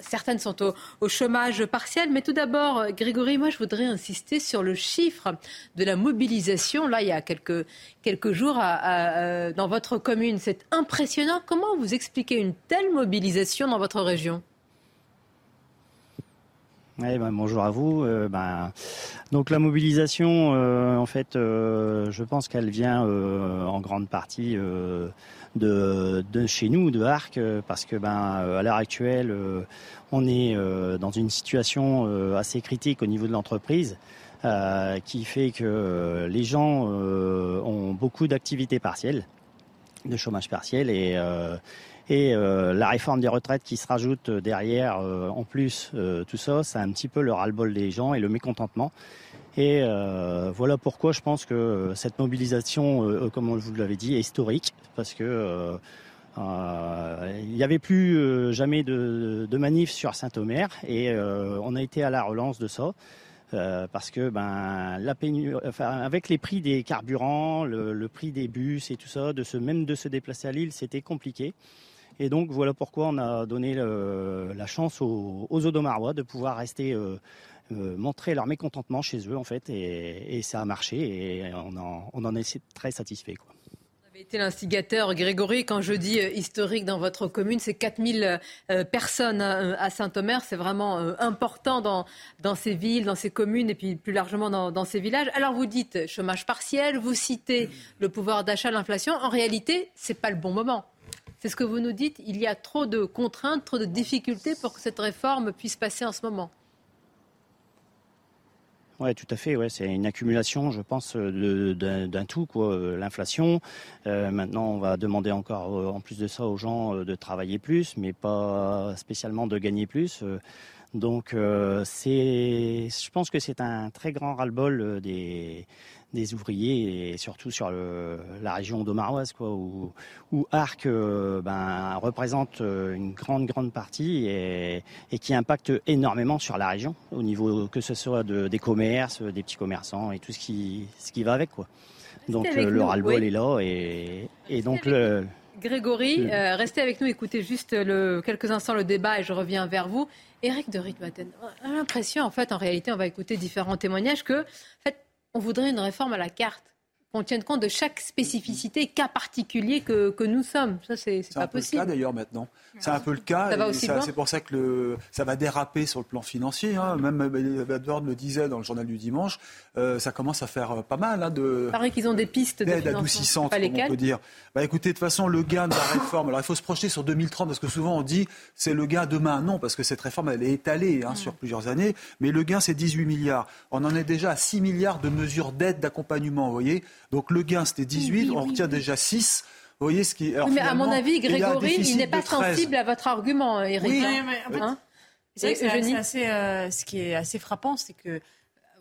certaines sont au, chômage partiel. Mais tout d'abord, euh, Grégory, moi, je voudrais insister sur le chiffre de la mobilisation. Là, il y a quelques, jours euh, dans votre commune. C'est impressionnant. Comment vous expliquez une telle mobilisation dans votre région? Ben, bonjour à vous. Euh, ben, donc la mobilisation, en fait, je pense qu'elle vient en grande partie de, chez nous, de Arc, parce que ben, à l'heure actuelle, on est euh, dans une situation euh, assez critique au niveau de l'entreprise. Euh, qui fait que les gens ont beaucoup d'activités partielles, de chômage partiel et et la réforme des retraites qui se rajoute derrière, en plus, tout ça, c'est un petit peu le ras-le-bol des gens et le mécontentement. Et voilà pourquoi je pense que cette mobilisation, comme vous l'avez dit, est historique, parce que euh, il n'y avait plus euh, jamais de, manif sur Saint-Omer et euh, on a été à la relance de ça. parce que ben avec les prix des carburants, le, prix des bus et tout ça, de se même de se déplacer à Lille, c'était compliqué. Et donc voilà pourquoi on a donné la chance aux, aux Odomarois de pouvoir rester montrer leur mécontentement chez eux en fait et, ça a marché et on en, est très satisfait quoi avez été l'instigateur, Grégory. Quand je dis euh, historique dans votre commune, c'est 4000 euh, personnes à Saint-Omer. C'est vraiment euh, important dans, ces villes, dans ces communes et puis plus largement dans, dans ces villages. Alors vous dites chômage partiel, vous citez le pouvoir d'achat, l'inflation. En réalité, c'est pas le bon moment. C'est ce que vous nous dites. Il y a trop de contraintes, trop de difficultés pour que cette réforme puisse passer en ce moment. Oui, tout à fait. C'est une accumulation, je pense, d'un tout, quoi. L'inflation. Euh, maintenant, on va demander encore, euh, en plus de ça, aux gens euh, de travailler plus, mais pas spécialement de gagner plus. Donc, c'est, je pense que c'est un très grand ras-le-bol des, des ouvriers et surtout sur le, la région d'Omaroise, quoi, où, où Arc euh, ben, représente euh, une grande grande partie et, et, qui impacte énormément sur la région au niveau que ce soit de, des commerces, des petits commerçants et tout ce qui ce qui va avec, quoi. Donc euh, le ras-le-bol est là et, et donc le Grégory, restez avec nous, écoutez juste le, quelques instants le débat et je reviens vers vous. Eric de Ritmaten, on a l'impression, en fait, en réalité, on va écouter différents témoignages que, en fait, on voudrait une réforme à la carte qu'on tienne compte de chaque spécificité, cas particulier que, que nous sommes. Ça, c'est pas possible. C'est un peu le cas d'ailleurs maintenant. C'est un peu le cas. C'est pour ça que le, ça va déraper sur le plan financier. Hein. Même Edward le disait dans le journal du dimanche, euh, ça commence à faire euh, pas mal hein, de. Il paraît qu'ils ont des pistes d'aide adoucissantes, comme on peut dire. Bah, écoutez, de toute façon, le gain de la réforme. Alors, il faut se projeter sur 2030 parce que souvent on dit c'est le gain demain. Non, parce que cette réforme elle est étalée hein, sur plusieurs années. Mais le gain c'est 18 milliards. On en est déjà à 6 milliards de mesures d'aide, d'accompagnement. Vous voyez. Donc le gain, c'était 18, on retient déjà 6. Vous voyez ce qui. Alors, mais à mon avis, Grégory, il, n'est pas sensible à votre argument, Eric. Oui, mais, hein c'est assez, euh, ce qui est assez frappant, c'est que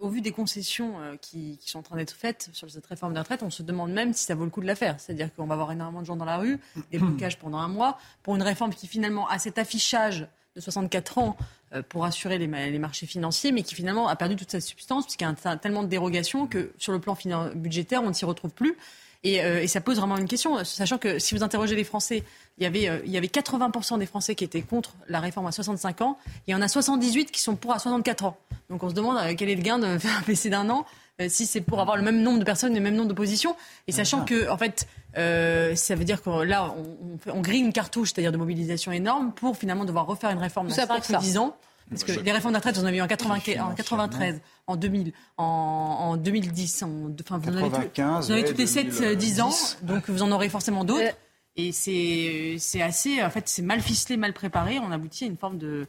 au vu des concessions euh, qui, sont en train d'être faites sur cette réforme des retraites, on se demande même si ça vaut le coup de la faire. C'est-à-dire qu'on va avoir énormément de gens dans la rue, des blocages pendant un mois, pour une réforme qui finalement a cet affichage de 64 ans euh, pour assurer les, les, marchés financiers, mais qui finalement a perdu toute sa substance, puisqu'il y a tellement de dérogations que sur le plan budgétaire, on ne s'y retrouve plus. Et, euh, et, ça pose vraiment une question, sachant que si vous interrogez les Français, il y avait, euh, il y avait 80% des Français qui étaient contre la réforme à 65 ans, et il y en a 78 qui sont pour à 64 ans. Donc on se demande quel est le gain de faire un PC d'un an, si c'est pour avoir le même nombre de personnes, le même nombre d'oppositions, et sachant que, en fait, euh, ça veut dire que là, on, on, grille une cartouche, c'est-à-dire de mobilisation énorme, pour finalement devoir refaire une réforme dans 5 ou 10 ans. Parce que les réformes de retraite, vous en avez eu en, 80, en 93, en 2000, en, en 2010, en, enfin, vous, en avez, vous en avez toutes les 7-10 ans, donc vous en aurez forcément d'autres. Euh. Et c'est assez, en fait, c'est mal ficelé, mal préparé. On aboutit à une forme de,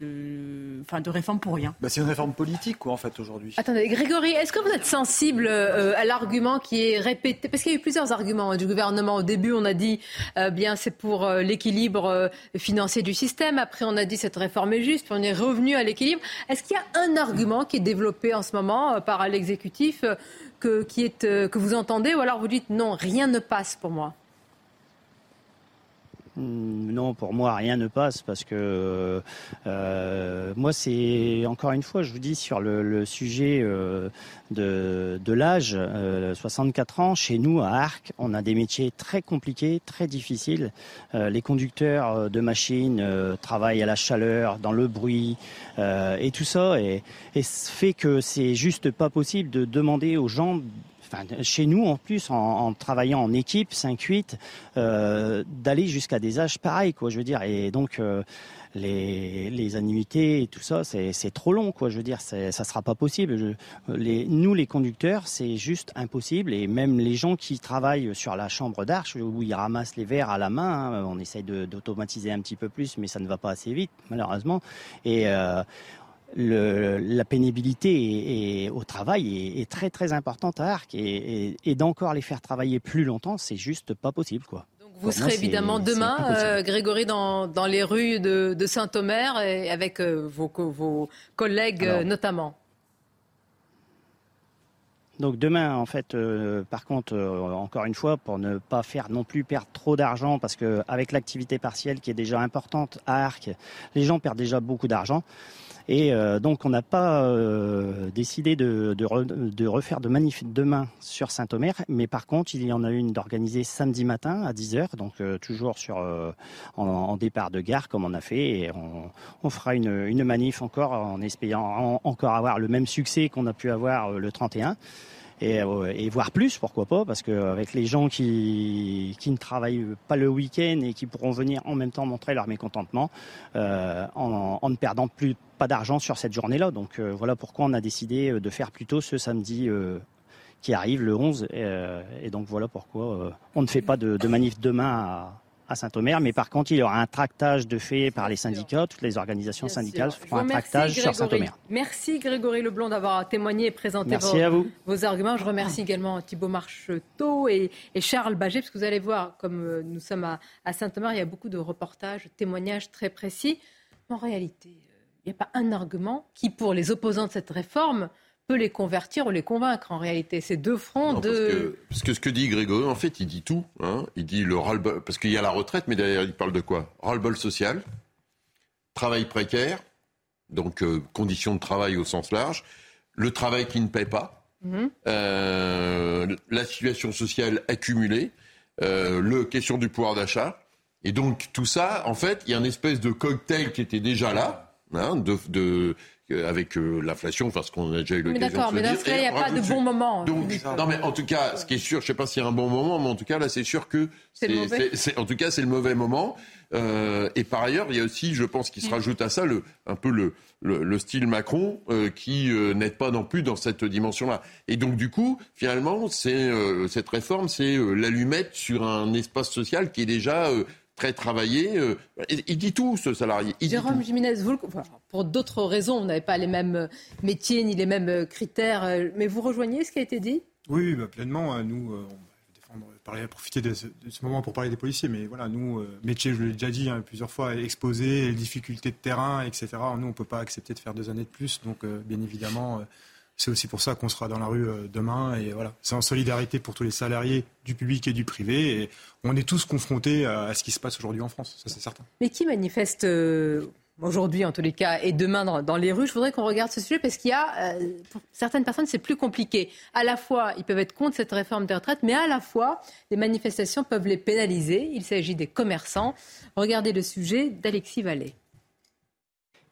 de, enfin, de réforme pour rien. Bah, c'est une réforme politique, quoi, en fait, aujourd'hui. Attendez, Grégory, est-ce que vous êtes sensible euh, à l'argument qui est répété? Parce qu'il y a eu plusieurs arguments du gouvernement. Au début, on a dit, euh, bien, c'est pour euh, l'équilibre financier du système. Après, on a dit, cette réforme est juste. Puis on est revenu à l'équilibre. Est-ce qu'il y a un argument qui est développé en ce moment par l'exécutif que, qui est, que vous entendez? Ou alors vous dites, non, rien ne passe pour moi? Non, pour moi, rien ne passe parce que euh, moi, c'est encore une fois, je vous dis sur le, sujet euh, de, l'âge, 64 euh, ans, chez nous à Arc, on a des métiers très compliqués, très difficiles. les conducteurs de machines travaillent à la chaleur, dans le bruit et tout ça, et, et fait que c'est juste pas possible de demander aux gens chez nous en plus, en, travaillant en équipe 5-8, euh, d'aller jusqu'à des âges pareils, quoi. Je veux dire, et donc euh, les, les annuités et tout ça, c'est trop long, quoi. Je veux dire, ça sera pas possible. nous, les conducteurs, c'est juste impossible. Et même les gens qui travaillent sur la chambre d'arche, où ils ramassent les verres à la main, hein, on essaye d'automatiser un petit peu plus, mais ça ne va pas assez vite, malheureusement. Et euh, le, la pénibilité au travail est, très très importante à Arc et, d'encore les faire travailler plus longtemps, c'est juste pas possible quoi. Donc vous serez évidemment demain, euh, Grégory, dans, dans, les rues de, de Saint-Omer avec euh, vos, vos, collègues euh, notamment. Donc demain, en fait, par contre, encore une fois, pour ne pas faire non plus perdre trop d'argent, parce qu'avec l'activité partielle qui est déjà importante à Arc, les gens perdent déjà beaucoup d'argent. Et euh, donc on n'a pas euh, décidé de, refaire de manif demain sur Saint-Omer, mais par contre il y en a une d'organiser samedi matin à 10h, donc euh, toujours sur en, départ de gare comme on a fait, et on, fera une, manif encore en espérant encore avoir le même succès qu'on a pu avoir le 31 et, voir plus, pourquoi pas, parce qu'avec les gens qui, ne travaillent pas le week-end et qui pourront venir en même temps montrer leur mécontentement, en, en, ne perdant plus pas d'argent sur cette journée-là. Donc euh, voilà pourquoi on a décidé de faire plutôt ce samedi qui arrive, le 11. et donc voilà pourquoi on ne fait pas de, de manif demain à, à Saint-Omer. Mais par contre, il y aura un tractage de fait par les syndicats. Toutes les organisations syndicales feront un tractage sur Saint-Omer. Merci Grégory Leblanc d'avoir témoigné et présenté vos, arguments. Je remercie également Thibault Marcheteau et, Charles Baget, parce que vous allez voir, comme euh, nous sommes à, à Saint-Omer, il y a beaucoup de reportages, témoignages très précis. En réalité, euh, n'y a pas un argument qui, pour les opposants de cette réforme, peut les convertir ou les convaincre en réalité. C'est deux fronts de. Parce que, ce que dit Grégory, en fait, il dit tout. Hein. Il dit le ras Parce qu'il y a la retraite, mais derrière, il parle de quoi? Ras-le-bol social, travail précaire, donc euh, conditions de travail au sens large, le travail qui ne paie pas, mhm. euh, la situation sociale accumulée, euh, le question du pouvoir d'achat. Et donc tout ça, en fait, il y a une espèce de cocktail qui était déjà là, hein, de, de, avec euh, l'inflation, enfin ce qu'on a déjà eu l'occasion de D'accord, mais dans ce cas, il n'y a pas de bon moment. Donc, non, mais en tout cas, ce qui est sûr, je ne sais pas s'il y a un bon moment, mais en tout cas, là, c'est sûr que c'est, en tout cas, c'est le mauvais moment. Euh, et par ailleurs, il y a aussi, je pense, qu'il se mm. rajoute à ça le, un peu le, le, style Macron euh, qui euh, n'aide pas non plus dans cette dimension-là. Et donc, du coup, finalement, c'est cette réforme, c'est l'allumette sur un espace social qui est déjà très travaillé. Euh, il, dit tout, ce salarié. Jérôme Jiménez, vous, pour d'autres raisons, on n'avait pas les mêmes euh, métiers ni les mêmes euh, critères, mais vous rejoignez ce qui a été dit? Oui, bah, pleinement. Nous, on va profiter de ce, moment pour parler des policiers, mais voilà, nous, métier, je l'ai déjà dit hein, plusieurs fois, exposé, difficultés de terrain, etc. Nous, on ne peut pas accepter de faire deux années de plus, donc bien évidemment c'est aussi pour ça qu'on sera dans la rue euh, demain. Et voilà, c'est en solidarité pour tous les salariés du public et du privé. Et on est tous confrontés à ce qui se passe aujourd'hui en France, ça c'est certain. Mais qui manifeste euh, aujourd'hui en tous les cas et demain dans, les rues? Je voudrais qu'on regarde ce sujet parce qu'il y a, euh, pour certaines personnes, c'est plus compliqué. À la fois, ils peuvent être contre cette réforme des retraites, mais à la fois, les manifestations peuvent les pénaliser. Il s'agit des commerçants. Regardez le sujet d'Alexis Vallée.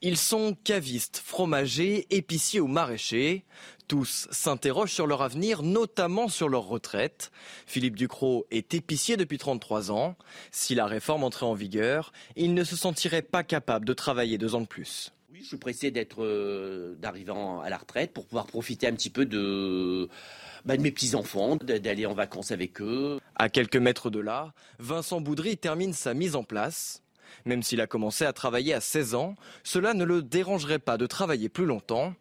Ils sont cavistes, fromagers, épiciers ou maraîchers. Tous s'interrogent sur leur avenir, notamment sur leur retraite. Philippe Ducrot est épicier depuis 33 ans. Si la réforme entrait en vigueur, il ne se sentirait pas capable de travailler deux ans de plus. Oui, je suis pressé d'être, euh, d'arriver à la retraite pour pouvoir profiter un petit peu de, bah, de mes petits-enfants, d'aller en vacances avec eux. À quelques mètres de là, Vincent Boudry termine sa mise en place. Même s'il a commencé à travailler à 16 ans, cela ne le dérangerait pas de travailler plus longtemps,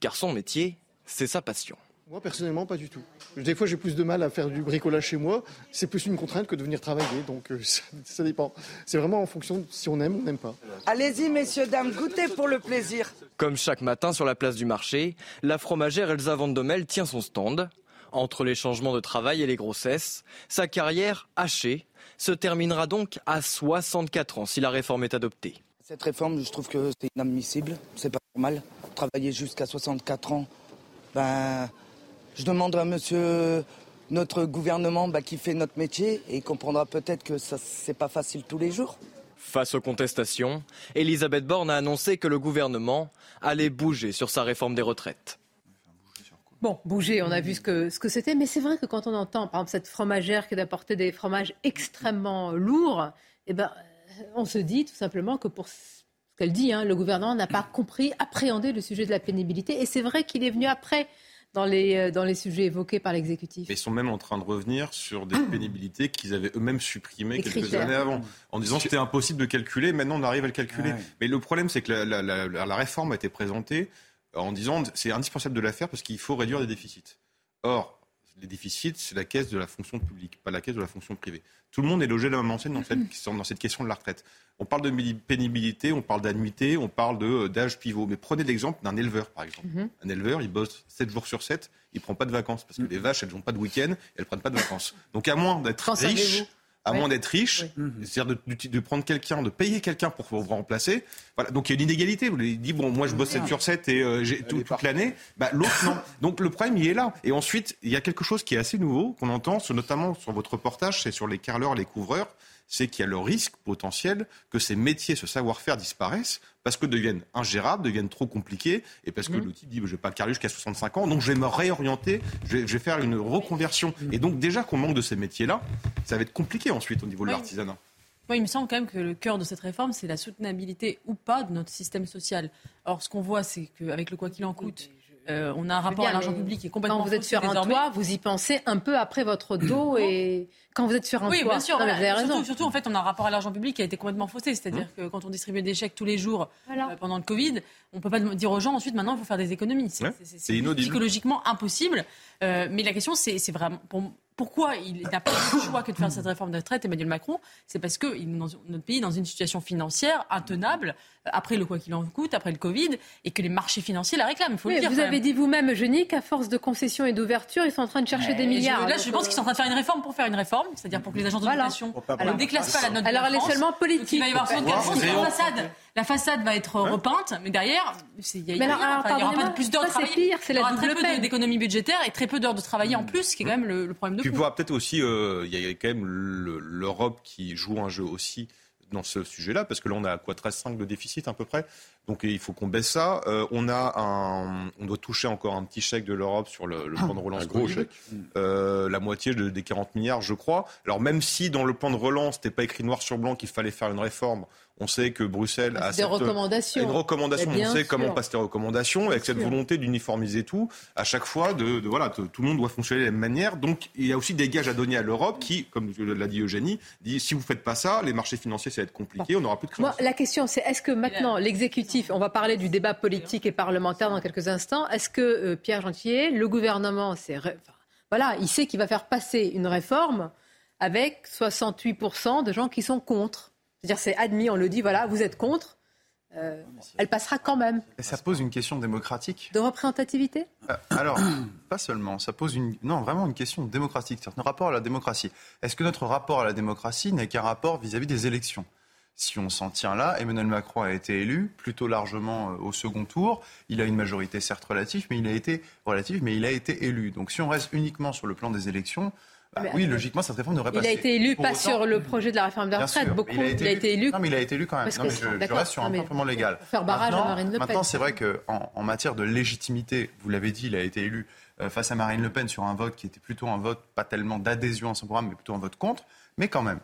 car son métier, c'est sa passion. Moi, personnellement, pas du tout. Des fois, j'ai plus de mal à faire du bricolage chez moi. C'est plus une contrainte que de venir travailler. Donc, euh, ça, ça dépend. C'est vraiment en fonction de si on aime ou on n'aime pas. Allez-y, messieurs, dames, goûtez pour le plaisir. Comme chaque matin sur la place du marché, la fromagère Elsa Vandomel tient son stand. Entre les changements de travail et les grossesses, sa carrière hachée se terminera donc à 64 ans si la réforme est adoptée. Cette réforme, je trouve que c'est inadmissible. C'est pas normal. Travailler jusqu'à 64 ans, ben, je demande à monsieur notre gouvernement bah, qui fait notre métier et il comprendra peut-être que ça c'est pas facile tous les jours. Face aux contestations, Elisabeth Borne a annoncé que le gouvernement allait bouger sur sa réforme des retraites. Bon, bouger, on a vu ce que ce que c'était, mais c'est vrai que quand on entend, par exemple, cette fromagère qui d'apporter des fromages extrêmement lourds, eh ben, on se dit tout simplement que pour ce qu'elle dit, hein, le gouvernement n'a pas compris, appréhendé le sujet de la pénibilité, et c'est vrai qu'il est venu après dans les, euh, dans les sujets évoqués par l'exécutif. Ils sont même en train de revenir sur des pénibilités qu'ils avaient eux-mêmes supprimées Les quelques critères. années avant, en disant que c'était impossible de calculer. Maintenant, on arrive à le calculer. Ouais. Mais le problème, c'est que la, la- la- la- la réforme a été présentée en disant c'est indispensable de la faire parce qu'il faut réduire les déficits. Or, les déficits, c'est la caisse de la fonction publique, pas la caisse de la fonction privée. Tout le monde est logé de la même enseigne dans cette, dans cette question de la retraite. On parle de pénibilité, on parle d'annuité, on parle de- d'âge pivot. Mais prenez l'exemple d'un éleveur, par exemple. Mhm. Un éleveur, il bosse 7 jours sur 7, il prend pas de vacances parce que les vaches, elles n'ont pas de week-end, elles prennent pas de vacances. Donc à moins d'être riche, à Ouais. moins d'être riche, c'est-à-dire de, de- de prendre quelqu'un, de payer quelqu'un pour vous remplacer. Voilà. Donc il y a une inégalité. Vous l'avez dit, bon, moi je bosse 7 sur 7 et euh, j'ai tout- toute l'année. Bah, L'autre, non. Donc le problème, il est là. Et ensuite, il y a quelque chose qui est assez nouveau, qu'on entend, notamment sur votre reportage, c'est sur les carleurs, les couvreurs c'est qu'il y a le risque potentiel que ces métiers, ce savoir-faire disparaissent parce que deviennent ingérables, deviennent trop compliqués et parce que Mhm. le type dit je ne vais pas carrer jusqu'à 65 ans, donc je vais me réorienter, je vais, je vais faire une reconversion. Et donc déjà qu'on manque de ces métiers-là, ça va être compliqué ensuite au niveau de Oui. l'artisanat. Moi, il me semble quand même que le cœur de cette réforme, c'est la soutenabilité ou pas de notre système social. Or, ce qu'on voit, c'est qu'avec le quoi qu'il en coûte, euh, on a un rapport bien, à l'argent public qui est complètement Quand vous êtes sur un désormais. toit, vous y pensez un peu après votre dos et quand vous êtes sur un Oui, toit. bien sûr. Non, mais voilà. vous avez raison. Surtout, surtout, en fait, on a un rapport à l'argent public qui a été complètement faussé. C'est-à-dire que quand on distribuait des chèques tous les jours euh, pendant le Covid, on ne peut pas dire aux gens ensuite, maintenant, il faut faire des économies. C'est Ouais, psychologiquement impossible. Euh, mais la question, c'est c'est vraiment pour- pourquoi il n'a pas eu le choix que de faire cette réforme de retraite, Emmanuel Macron C'est parce que notre pays est dans une situation financière intenable, euh, après le quoi qu'il en coûte, après le Covid, et que les marchés financiers la réclament. Il faut Oui, le dire. vous avez même. dit vous-même, Eugénie, qu'à force de concessions et d'ouverture, ils sont en train de chercher des je- milliards. là, je pense qu'ils sont en train de faire une réforme pour faire une réforme, c'est-à-dire pour que les agents de Voilà. notation ne déclassent pas la note de Alors, elle est seulement politique. il va y avoir Pour 64 faire- parce que Zéro. la façade, la façade va être repeinte, mais derrière, il n'y aura pas de plus d'heures de c'est travail. pire, il y aura très peu d'économies budgétaires et très peu d'heures de travail en plus, ce qui est quand même le, le problème de Puis peut-être aussi, euh, il y a quand même le- l'Europe qui joue un jeu aussi dans ce sujet-là, parce que là on a quoi 13,5 de déficit à peu près, donc il faut qu'on baisse ça. Euh, on a un, on doit toucher encore un petit chèque de l'Europe sur le, le plan de relance. Un gros chèque. Euh, la moitié de- des 40 milliards, je crois. Alors même si dans le plan de relance, c'était pas écrit noir sur blanc qu'il fallait faire une réforme, on sait que Bruxelles a C'est des cette- recommandations. a une recommandation. On sait sûr. comment passer les recommandations, avec cette volonté d'uniformiser tout. À chaque fois, de, de- voilà, de- tout le monde doit fonctionner de la même manière. Donc il y a aussi des gages à donner à l'Europe qui, comme l'a dit Eugénie, dit si vous faites pas ça, les marchés financiers ça va être compliqué, on n'aura plus de Moi, créance. la question, c'est est-ce que maintenant l'exécutif, on va parler du débat politique et parlementaire dans quelques instants, est-ce que euh, Pierre Gentier, le gouvernement, c'est enfin, voilà, il sait qu'il va faire passer une réforme avec 68% de gens qui sont contre. C'est-à-dire, c'est admis, on le dit, voilà, vous êtes contre. Euh, elle passera quand même. Et ça pose une question démocratique. De représentativité Euh, Alors, pas seulement, ça pose une, non, vraiment une question démocratique, c'est-à-dire notre rapport à la démocratie. Est-ce que notre rapport à la démocratie n'est qu'un rapport vis-à-vis des élections? Si on s'en tient là, Emmanuel Macron a été élu plutôt largement euh, au second tour. Il a une majorité certes relative, mais il a été relative, mais il a été élu. Donc, si on reste uniquement sur le plan des élections, bah oui, logiquement, cette réforme n'aurait pas Il a été élu pas autant- sur le projet de la réforme des retraites, beaucoup. Il a été élu. Non, mais il a été élu quand même. Non, mais je, je reste sur un Non, point légal. faire barrage à Maintenant- Marine Le Pen. Maintenant, c'est vrai qu'en en, matière de légitimité, vous l'avez dit, il a été élu euh, face à Marine Le Pen sur un vote qui était plutôt un vote, pas tellement d'adhésion à son programme, mais plutôt un vote contre, mais quand même.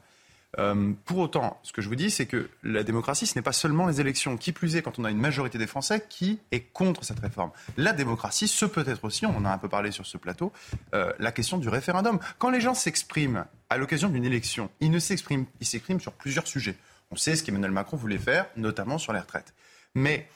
Euh, pour autant, ce que je vous dis, c'est que la démocratie, ce n'est pas seulement les élections. Qui plus est, quand on a une majorité des Français qui est contre cette réforme? La démocratie, ce peut être aussi, on en a un peu parlé sur ce plateau, euh, la question du référendum. Quand les gens s'expriment à l'occasion d'une élection, ils ne s'expriment, ils s'expriment sur plusieurs sujets. On sait ce qu'Emmanuel Macron voulait faire, notamment sur les retraites. Mais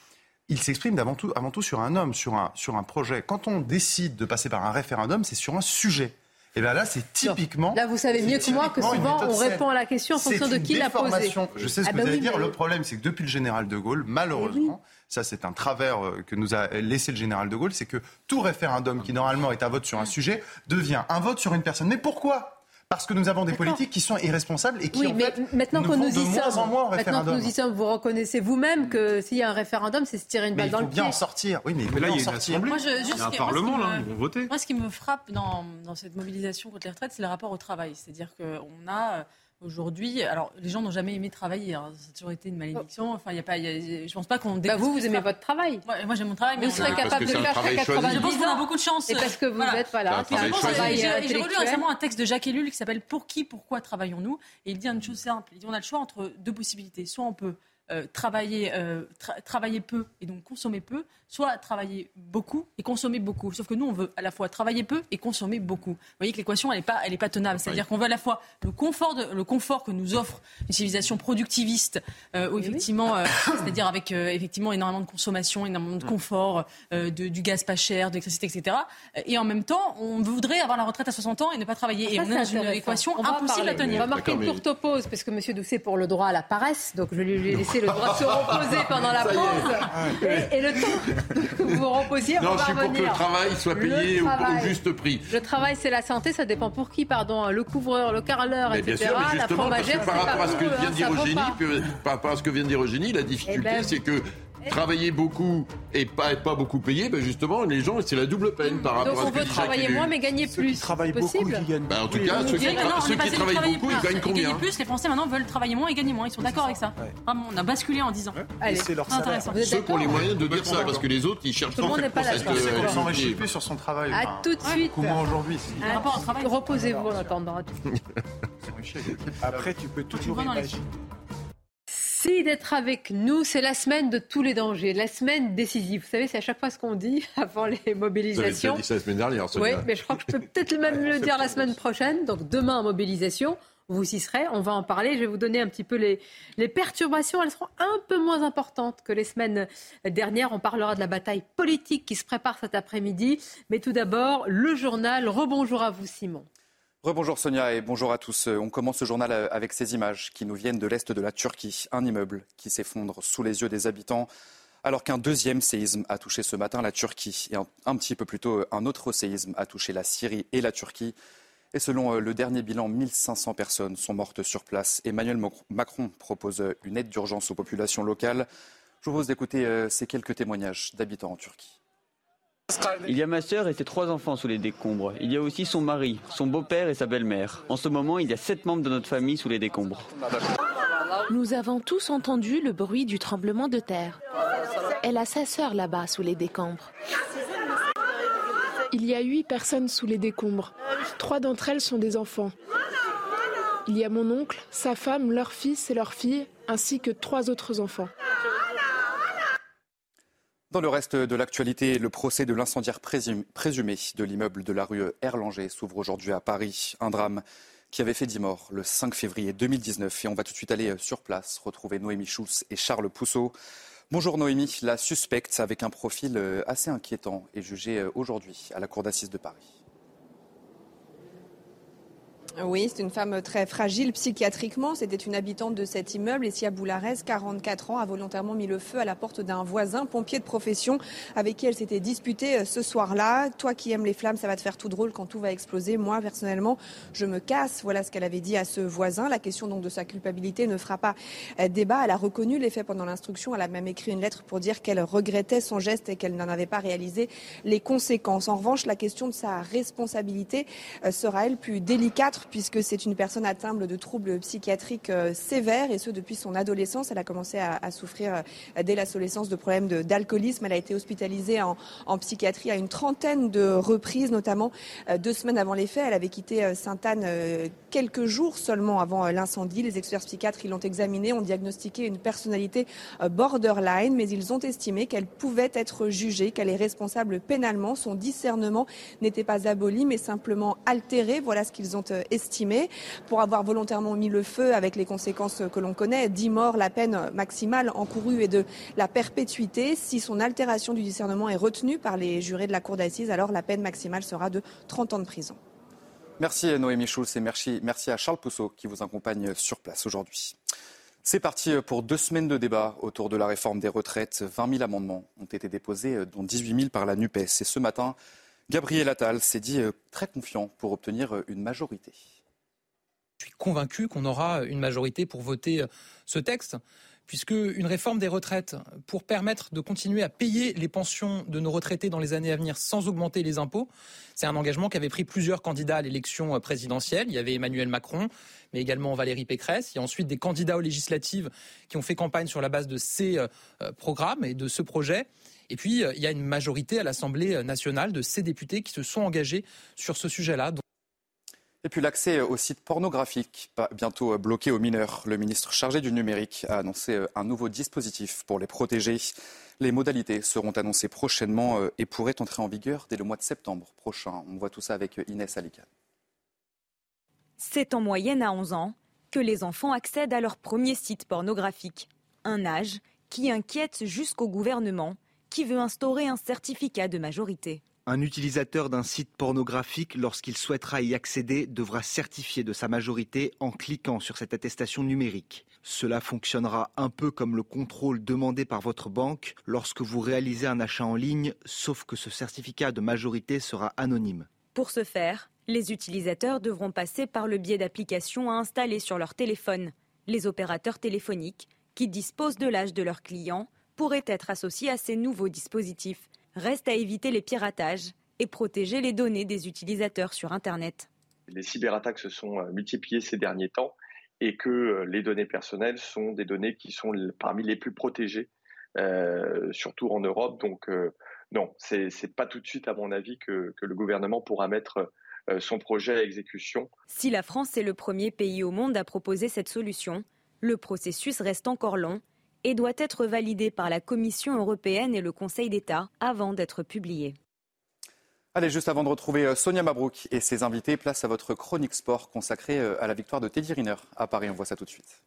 il s'exprime avant tout, sur un homme, sur un projet. Quand on décide de passer par un référendum, c'est sur un sujet. Et bien là, c'est typiquement. Là, vous savez mieux que moi que souvent, on répond à la question en fonction de qui l'a posée. Je sais ce ah que vous bah allez dire. Le problème, c'est que depuis le général de Gaulle, malheureusement, ça c'est un travers euh, que nous a laissé le général de Gaulle, c'est que tout référendum qui normalement est un vote sur un sujet devient un vote sur une personne. Mais pourquoi? Parce que nous avons des politiques qui sont irresponsables et qui en fait, maintenant nous, nous de moins en moins au référendum. Maintenant que nous y sommes, vous reconnaissez vous-même que s'il y a un référendum, c'est se tirer une balle dans le pied. Il faut bien en sortir. Oui, mais, là, il y a une assemblée. Moi, je, juste il y a un parlement, là, ils vont voter. Moi, ce qui me frappe dans, dans cette mobilisation contre les retraites, c'est le rapport au travail. C'est-à-dire qu'on a Aujourd'hui, alors les gens n'ont jamais aimé travailler, hein. ça a toujours été une malédiction. Enfin, il y a pas, je pense pas qu'on. Bah vous, vous aimez votre travail. moi, j'aime mon travail, mais vous serez capable de faire jusqu'à 90 Je pense qu'on a beaucoup de chance. Et parce que vous êtes voilà. J'ai relu récemment un texte de Jacques Ellul qui s'appelle Pour qui, pourquoi travaillons-nous? Et il dit une chose simple. Il dit on a le choix entre deux possibilités. Soit on peut euh, travailler, euh, travailler peu et donc consommer peu, soit travailler beaucoup et consommer beaucoup. Sauf que nous, on veut à la fois travailler peu et consommer beaucoup. Vous voyez que l'équation, elle n'est pas, elle est pas tenable. C'est-à-dire qu'on veut à la fois le confort, de, le confort que nous offre une civilisation productiviste, euh, où effectivement, c'est-à-dire avec effectivement énormément de consommation, énormément de confort, de, du gaz pas cher, de l'électricité, etc. Et en même temps, on voudrait avoir la retraite à 60 ans et ne pas travailler. et on est dans une équation impossible à tenir. On va marquer une courte pause parce que M. Doucet pour le droit à la paresse, donc je lui ai laissé le droit de se reposer pendant la pause. Et, le temps que vous vous reposiez, non, on je suis pour que le travail soit payé au, juste prix. Le travail, c'est la santé, ça dépend pour qui, pardon. Le couvreur, le carreleur, etc. Bien sûr, mais justement, la fromagère, par rapport à ce que vient dire Eugénie, par rapport à ce que vient de dire Eugénie, la difficulté, eh ben, c'est que travailler beaucoup et pas être pas beaucoup payé, ben justement, les gens, c'est la double peine par rapport à ce que on veut travailler moins mais gagner plus. Ceux travaillent beaucoup, ils gagnent ben, En tout cas, ceux, qui, travaillent beaucoup, ils gagnent combien plus, Les Français maintenant veulent travailler moins et gagner moins. Ils sont d'accord avec ça. on a basculé en disant. C'est leur intéressant. Ceux qui ont les moyens de dire ça, parce que les autres, ils cherchent Tout le monde n'est pas d'accord. On s'enrichit plus sur son travail. À tout de suite. Comment aujourd'hui Reposez-vous en attendant. Après, tu peux toujours imaginer. Merci d'être avec nous. C'est la semaine de tous les dangers, la semaine décisive. Vous savez, c'est à chaque fois ce qu'on dit avant les mobilisations. Vous dit ça la semaine dernière. Oui, mais je crois que je peux peut-être même le dire la semaine prochaine. Donc demain, mobilisation. Vous y serez, on va en parler. Je vais vous donner un petit peu les, les perturbations. Elles seront un peu moins importantes que les semaines dernières. On parlera de la bataille politique qui se prépare cet après-midi. Mais tout d'abord, le journal. Rebonjour à vous, Simon. Rebonjour Sonia et bonjour à tous. On commence ce journal avec ces images qui nous viennent de l'est de la Turquie. Un immeuble qui s'effondre sous les yeux des habitants alors qu'un deuxième séisme a touché ce matin la Turquie et un, petit peu plus tôt un autre séisme a touché la Syrie et la Turquie. Et selon euh, le dernier bilan, 1500 personnes sont mortes sur place. Emmanuel Macron propose une aide d'urgence aux populations locales. Je vous propose d'écouter euh, ces quelques témoignages d'habitants en Turquie. Il y a ma sœur et ses trois enfants sous les décombres. Il y a aussi son mari, son beau-père et sa belle-mère. En ce moment, il y a sept membres de notre famille sous les décombres. Nous avons tous entendu le bruit du tremblement de terre. Elle a sa sœur là-bas sous les décombres. Il y a huit personnes sous les décombres. Trois d'entre elles sont des enfants. Il y a mon oncle, sa femme, leur fils et leur fille, ainsi que trois autres enfants. Dans le reste de l'actualité, le procès de l'incendiaire présumé de l'immeuble de la rue Erlanger s'ouvre aujourd'hui à Paris. Un drame qui avait fait 10 morts le 5 février 2019. Et on va tout de suite aller sur place retrouver Noémie Schulz et Charles Pousseau. Bonjour Noémie, la suspecte avec un profil assez inquiétant est jugée aujourd'hui à la cour d'assises de Paris. Oui, c'est une femme très fragile psychiatriquement. C'était une habitante de cet immeuble. Essia Boularès, 44 ans, a volontairement mis le feu à la porte d'un voisin, pompier de profession, avec qui elle s'était disputée euh, ce soir-là. Toi qui aimes les flammes, ça va te faire tout drôle quand tout va exploser. Moi, personnellement, je me casse. Voilà ce qu'elle avait dit à ce voisin. La question donc de sa culpabilité ne fera pas euh, débat. Elle a reconnu les faits pendant l'instruction. Elle a même écrit une lettre pour dire qu'elle regrettait son geste et qu'elle n'en avait pas réalisé les conséquences. En revanche, la question de sa responsabilité euh, sera, elle, plus délicate puisque c'est une personne atteinte de troubles psychiatriques euh, sévères et ce depuis son adolescence. Elle a commencé à, souffrir euh, dès l'adolescence de problèmes d'alcoolisme. Elle a été hospitalisée en, psychiatrie à une trentaine de reprises, notamment euh, deux semaines avant les faits. Elle avait quitté Sainte-Anne quelques jours seulement avant l'incendie. Les experts psychiatres l'ont examinée, ont diagnostiqué une personnalité borderline, mais ils ont estimé qu'elle pouvait être jugée, qu'elle est responsable pénalement. Son discernement n'était pas aboli, mais simplement altéré. Voilà ce qu'ils ont estimée. Pour avoir volontairement mis le feu avec les conséquences que l'on connaît, 10 morts, la peine maximale encourue est de la perpétuité. Si son altération du discernement est retenue par les jurés de la Cour d'assises, alors la peine maximale sera de 30 ans de prison. Merci Noémie Schulz et merci, merci à Charles Pousseau qui vous accompagne sur place aujourd'hui. C'est parti pour deux semaines de débat autour de la réforme des retraites. 20 000 amendements ont été déposés, dont 18 000 par la NUPES. Et ce matin, Gabriel Attal s'est dit euh, très confiant pour obtenir euh, une majorité. Je suis convaincu qu'on aura une majorité pour voter euh, ce texte puisque une réforme des retraites pour permettre de continuer à payer les pensions de nos retraités dans les années à venir sans augmenter les impôts, c'est un engagement qu'avaient pris plusieurs candidats à l'élection présidentielle. Il y avait Emmanuel Macron, mais également Valérie Pécresse. Il y a ensuite des candidats aux législatives qui ont fait campagne sur la base de ces programmes et de ce projet. Et puis, il y a une majorité à l'Assemblée nationale de ces députés qui se sont engagés sur ce sujet-là. Et puis l'accès aux sites pornographiques, bientôt bloqué aux mineurs. Le ministre chargé du numérique a annoncé un nouveau dispositif pour les protéger. Les modalités seront annoncées prochainement et pourraient entrer en vigueur dès le mois de septembre prochain. On voit tout ça avec Inès Alican. C'est en moyenne à 11 ans que les enfants accèdent à leur premier site pornographique. Un âge qui inquiète jusqu'au gouvernement qui veut instaurer un certificat de majorité? Un utilisateur d'un site pornographique, lorsqu'il souhaitera y accéder, devra certifier de sa majorité en cliquant sur cette attestation numérique. Cela fonctionnera un peu comme le contrôle demandé par votre banque lorsque vous réalisez un achat en ligne, sauf que ce certificat de majorité sera anonyme. Pour ce faire, les utilisateurs devront passer par le biais d'applications à installer sur leur téléphone. Les opérateurs téléphoniques, qui disposent de l'âge de leurs clients, pourraient être associés à ces nouveaux dispositifs. Reste à éviter les piratages et protéger les données des utilisateurs sur Internet. Les cyberattaques se sont euh, multipliées ces derniers temps et que euh, les données personnelles sont des données qui sont parmi les plus protégées, euh, surtout en Europe. Donc non, c'est n'est pas tout de suite, à mon avis, que, que le gouvernement pourra mettre son projet à exécution. Si la France est le premier pays au monde à proposer cette solution, le processus reste encore long et doit être validé par la Commission européenne et le Conseil d'État avant d'être publié. Allez, juste avant de retrouver euh, Sonia Mabrouk et ses invités, place à votre chronique sport consacrée euh, à la victoire de Teddy Riner à Paris. On voit ça tout de suite.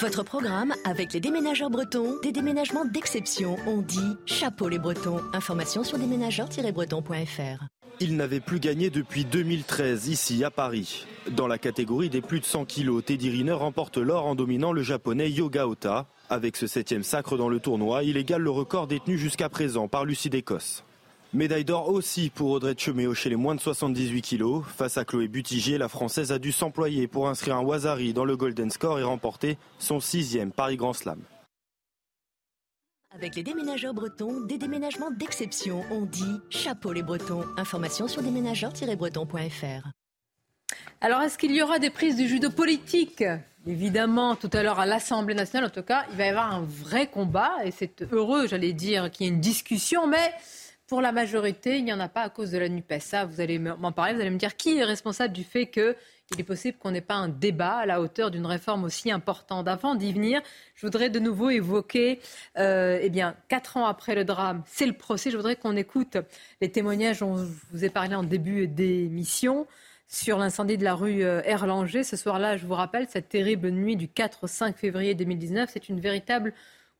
Votre programme avec les déménageurs bretons, des déménagements d'exception. On dit chapeau les bretons. Information sur déménageurs-bretons.fr. Il n'avait plus gagné depuis 2013 ici à Paris. Dans la catégorie des plus de 100 kilos, Teddy Riner remporte l'or en dominant le japonais Yoga Ota. Avec ce septième sacre dans le tournoi, il égale le record détenu jusqu'à présent par Lucie d'Écosse. Médaille d'or aussi pour Audrey Cheméo chez les moins de 78 kilos. Face à Chloé Butigier, la Française a dû s'employer pour inscrire un Wazari dans le Golden Score et remporter son sixième Paris Grand Slam. Avec les déménageurs bretons, des déménagements d'exception. On dit chapeau les bretons. Information sur déménageurs-bretons.fr. Alors, est-ce qu'il y aura des prises du judo politique? Évidemment, tout à l'heure à l'Assemblée nationale, en tout cas, il va y avoir un vrai combat et c'est heureux, j'allais dire, qu'il y ait une discussion, mais pour la majorité, il n'y en a pas à cause de la NUPES. Ça, vous allez m'en parler, vous allez me dire qui est responsable du fait que il est possible qu'on n'ait pas un débat à la hauteur d'une réforme aussi importante. Avant d'y venir, je voudrais de nouveau évoquer, euh, eh bien, quatre ans après le drame, c'est le procès. Je voudrais qu'on écoute les témoignages dont je vous ai parlé en début d'émission sur l'incendie de la rue euh, Erlanger. Ce soir-là, je vous rappelle, cette terrible nuit du 4 au 5 février 2019, c'est une véritable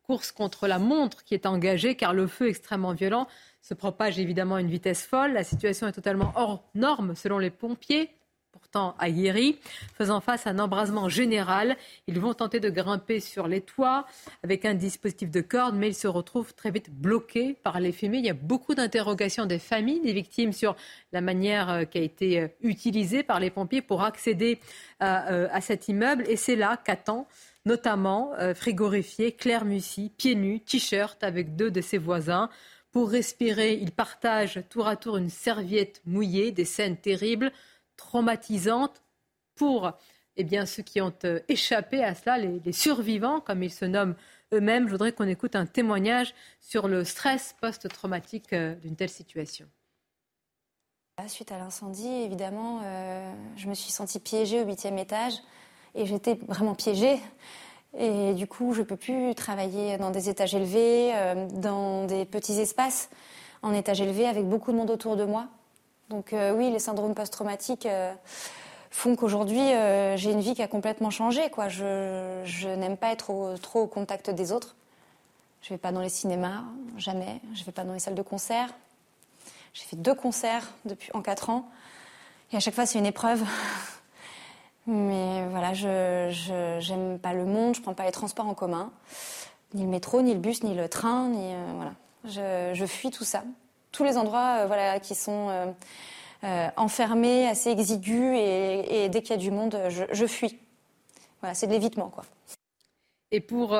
course contre la montre qui est engagée car le feu extrêmement violent se propage évidemment à une vitesse folle. La situation est totalement hors norme selon les pompiers pourtant aguerris, faisant face à un embrasement général. Ils vont tenter de grimper sur les toits avec un dispositif de corde, mais ils se retrouvent très vite bloqués par les fumées. Il y a beaucoup d'interrogations des familles des victimes sur la manière euh, qui a été euh, utilisée par les pompiers pour accéder à, euh, cet immeuble. Et c'est là qu'attend notamment frigorifié Claire Mussy, pieds nus, t-shirt avec deux de ses voisins. Respirer, ils partagent tour à tour une serviette mouillée, des scènes terribles traumatisante pour eh bien, ceux qui ont euh, échappé à cela, les, survivants, comme ils se nomment eux-mêmes. Je voudrais qu'on écoute un témoignage sur le stress post-traumatique euh, d'une telle situation. Suite à l'incendie, évidemment, euh, je me suis sentie piégée au huitième étage et j'étais vraiment piégée. Et du coup, je ne peux plus travailler dans des étages élevés, dans des petits espaces, en étage élevé, avec beaucoup de monde autour de moi. Donc oui, les syndromes post-traumatiques font qu'aujourd'hui, j'ai une vie qui a complètement changé. Je, n'aime pas être trop au contact des autres. Je ne vais pas dans les cinémas, jamais. Je ne vais pas dans les salles de concert. J'ai fait deux concerts depuis, en quatre ans. Et à chaque fois, c'est une épreuve. Mais voilà, je n'aime pas le monde, je ne prends pas les transports en commun. Ni le métro, ni le bus, ni le train, ni... Euh, voilà. Je, fuis tout ça. Tous les endroits euh, voilà, qui sont euh, enfermés, assez exigus, et, dès qu'il y a du monde, je, fuis. Voilà, c'est de l'évitement, quoi. Et pour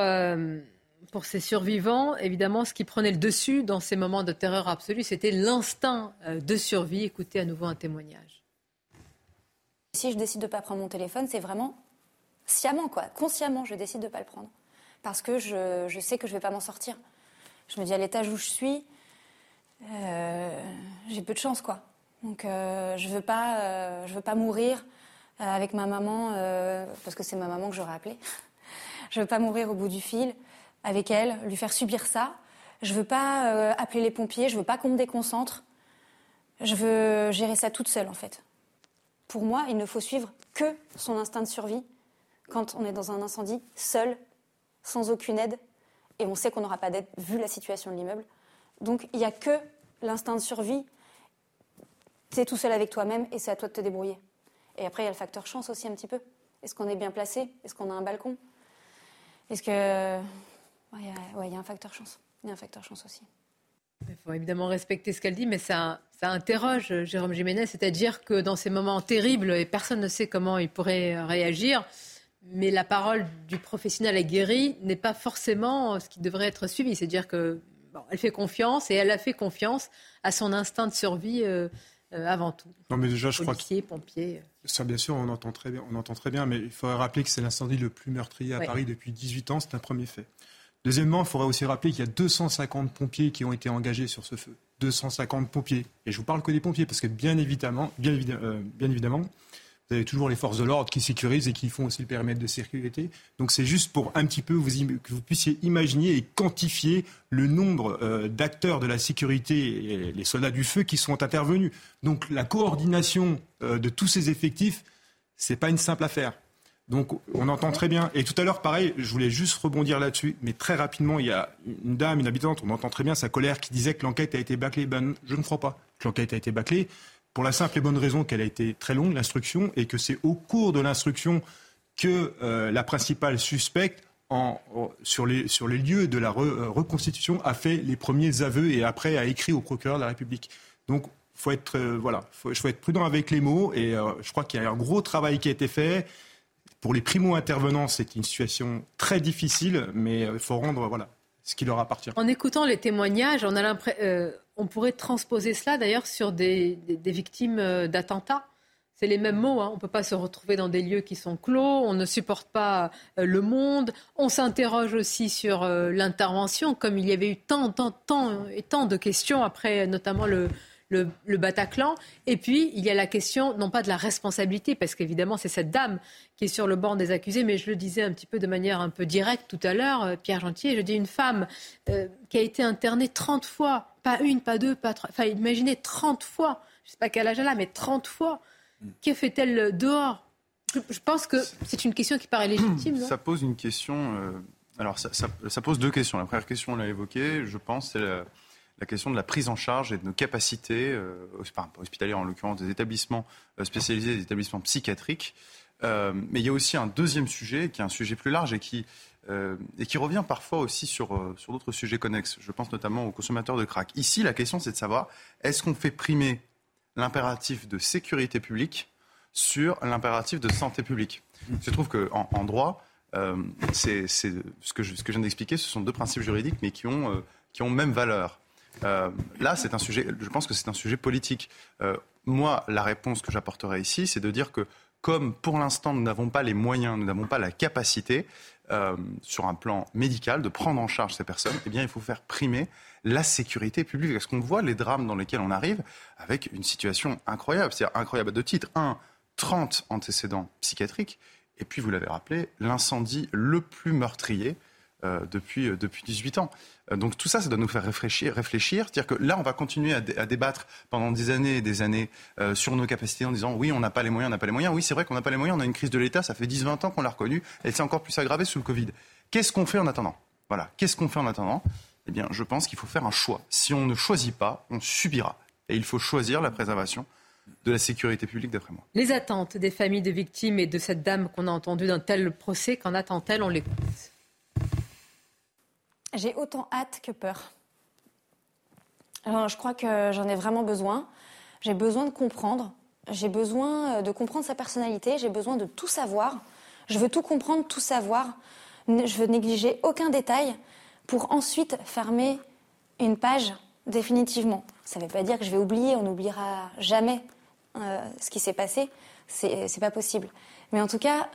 pour ces survivants, évidemment, ce qui prenait le dessus dans ces moments de terreur absolue, c'était l'instinct de survie. Écoutez à nouveau un témoignage. Si je décide de ne pas prendre mon téléphone, c'est vraiment sciemment, quoi. Consciemment, je décide de ne pas le prendre. Parce que je, sais que je ne vais pas m'en sortir. Je me dis, à l'étage où je suis, euh, j'ai peu de chance, quoi. Donc, euh, je ne veux, pas, veux pas mourir avec ma maman, parce que c'est ma maman que j'aurais appelée. je ne veux pas mourir au bout du fil avec elle, lui faire subir ça. Je veux pas euh, appeler les pompiers, je veux pas qu'on me déconcentre. Je veux gérer ça toute seule en fait. Pour moi, il ne faut suivre que son instinct de survie quand on est dans un incendie, seul, sans aucune aide, et on sait qu'on n'aura pas d'aide vu la situation de l'immeuble. Donc il n'y a que l'instinct de survie. Tu es tout seul avec toi-même et c'est à toi de te débrouiller. Et après, il y a le facteur chance aussi un petit peu. Est-ce qu'on est bien placé? Est-ce qu'on a un balcon? Est-ce que il y a un facteur chance. Il y a un facteur chance aussi. Il faut évidemment respecter ce qu'elle dit, mais ça, ça interroge Jérôme Jiménez, c'est-à-dire que dans ces moments terribles, et personne ne sait comment il pourrait réagir, mais la parole du professionnel aguerri n'est pas forcément ce qui devrait être suivi. C'est-à-dire que elle fait confiance et elle a fait confiance à son instinct de survie euh, euh, avant tout. Non, mais déjà, je Policiers, crois que... pompiers. Ça, bien sûr, on entend très bien, on entend très bien, mais il faudrait rappeler que c'est l'incendie le plus meurtrier à Paris depuis 18 ans. C'est un premier fait. Deuxièmement, il faudrait aussi rappeler qu'il y a 250 pompiers qui ont été engagés sur ce feu. 250 pompiers. Et je vous parle que des pompiers, parce que bien évidemment, bien, euh, bien évidemment, vous avez toujours les forces de l'ordre qui sécurisent et qui font aussi le périmètre de sécurité. Donc c'est juste pour un petit peu que vous puissiez imaginer et quantifier le nombre euh, d'acteurs de la sécurité et les soldats du feu qui sont intervenus. Donc la coordination euh, de tous ces effectifs, c'est pas une simple affaire. Donc on entend très bien. Et tout à l'heure, pareil, je voulais juste rebondir là-dessus, mais très rapidement, il y a une dame, une habitante, on entend très bien sa colère qui disait que l'enquête a été bâclée. Ben, je ne crois pas que l'enquête a été bâclée, pour la simple et bonne raison qu'elle a été très longue, l'instruction, et que c'est au cours de l'instruction que euh, la principale suspecte en, sur, les, sur, les, lieux de la euh, reconstitution a fait les premiers aveux et après a écrit au procureur de la République. Donc faut être, euh, voilà, faut, faut, être prudent avec les mots et je crois qu'il y a un gros travail qui a été fait. Pour les primo-intervenants, c'est une situation très difficile, mais il faut rendre voilà, ce qui leur appartient. En écoutant les témoignages, on, a euh, on pourrait transposer cela d'ailleurs sur des, victimes euh, d'attentats. C'est les mêmes mots. Hein. On ne peut pas se retrouver dans des lieux qui sont clos. On ne supporte pas euh, le monde. On s'interroge aussi sur l'intervention, comme il y avait eu tant, tant, tant et tant de questions après, notamment le, le, Bataclan. Et puis, il y a la question, non pas de la responsabilité, parce qu'évidemment, c'est cette dame qui est sur le banc des accusés, mais je le disais un petit peu de manière un peu directe tout à l'heure, euh, Pierre Gentier, je dis une femme euh, qui a été internée 30 fois, pas une, pas deux, pas trois, enfin, imaginez 30 fois, je ne sais pas quel âge elle a, mais 30 fois. Que fait-elle dehors? Je pense que c'est une question qui paraît légitime. ça pose une question. Euh, alors, ça, ça, pose deux questions. La première question, on l'a évoquée, je pense, c'est la question de la prise en charge et de nos capacités, euh, hospitalières en l'occurrence, des établissements euh, spécialisés, des établissements psychiatriques. Euh, mais il y a aussi un deuxième sujet qui est un sujet plus large et qui, et qui revient parfois aussi sur, sur d'autres sujets connexes. Je pense notamment aux consommateurs de crack. Ici, la question, c'est de savoir est-ce qu'on fait primer l'impératif de sécurité publique sur l'impératif de santé publique? Il se trouve qu'en en droit, ce, que je, ce que je viens d'expliquer, ce sont deux principes juridiques, mais qui ont, qui ont même valeur. Euh, là, c'est un sujet, je pense que c'est un sujet politique. Euh, moi, la réponse que j'apporterai ici, c'est de dire que comme pour l'instant nous n'avons pas les moyens, nous n'avons pas la capacité euh, sur un plan médical de prendre en charge ces personnes, eh bien il faut faire primer la sécurité publique. Parce qu'on voit les drames dans lesquels on arrive avec une situation incroyable, c'est-à-dire incroyable de titre. Un, 30 antécédents psychiatriques, et puis vous l'avez rappelé, l'incendie le plus meurtrier depuis, depuis 18 ans. Donc tout ça, ça doit nous faire réfléchir. C'est-à-dire que là, on va continuer à, débattre pendant des années et des années sur nos capacités en disant oui, on n'a pas les moyens, on n'a pas les moyens. Oui, c'est vrai qu'on n'a pas les moyens, on a une crise de l'État, ça fait 10-20 ans qu'on l'a reconnue, elle s'est encore plus aggravée sous le Covid. Qu'est-ce qu'on fait en attendant? Voilà, qu'est-ce qu'on fait en attendant? Eh bien, je pense qu'il faut faire un choix. Si on ne choisit pas, on subira. Et il faut choisir la préservation de la sécurité publique, d'après moi. Les attentes des familles de victimes et de cette dame qu'on a entendue d'un tel procès, qu'en attend-elle? On l'écoute. J'ai autant hâte que peur. Je crois que j'en ai vraiment besoin. J'ai besoin de comprendre. J'ai besoin de comprendre sa personnalité. J'ai besoin de tout savoir. Je veux tout comprendre, tout savoir. Je veux négliger aucun détail pour ensuite fermer une page définitivement. Ça ne veut pas dire que je vais oublier, on n'oubliera jamais euh, ce qui s'est passé. C'est pas possible. Mais en tout cas,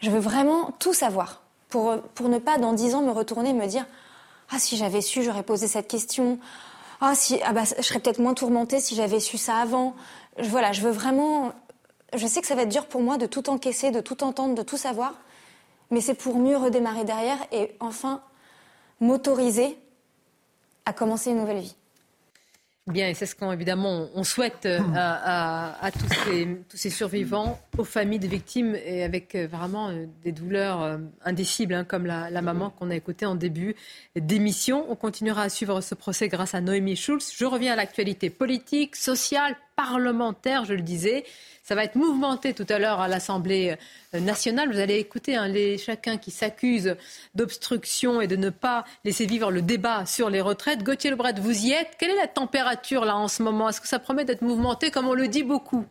je veux vraiment tout savoir pour, pour ne pas dans dix ans me retourner et me dire Ah, si j'avais su, j'aurais posé cette question. Ah, si, ah bah, je serais peut-être moins tourmentée si j'avais su ça avant. voilà, je veux vraiment. Je sais que ça va être dur pour moi de tout encaisser, de tout entendre, de tout savoir. Mais c'est pour mieux redémarrer derrière et enfin m'autoriser à commencer une nouvelle vie. Bien, et c'est ce qu'on évidemment on souhaite euh, à, tous, ces, tous, ces, survivants, aux familles des victimes, et avec euh, vraiment euh, des douleurs indicibles, hein, comme la, la maman qu'on a écoutée en début d'émission. On continuera à suivre ce procès grâce à Noémie Schulz. Je reviens à l'actualité politique, sociale, parlementaire, je le disais. Ça va être mouvementé tout à l'heure à l'Assemblée euh, nationale. Vous allez écouter hein, les, chacun qui s'accuse d'obstruction et de ne pas laisser vivre le débat sur les retraites. Gauthier Lebret, vous y êtes. Quelle est la température là en ce moment? Est-ce que ça promet d'être mouvementé comme on le dit beaucoup?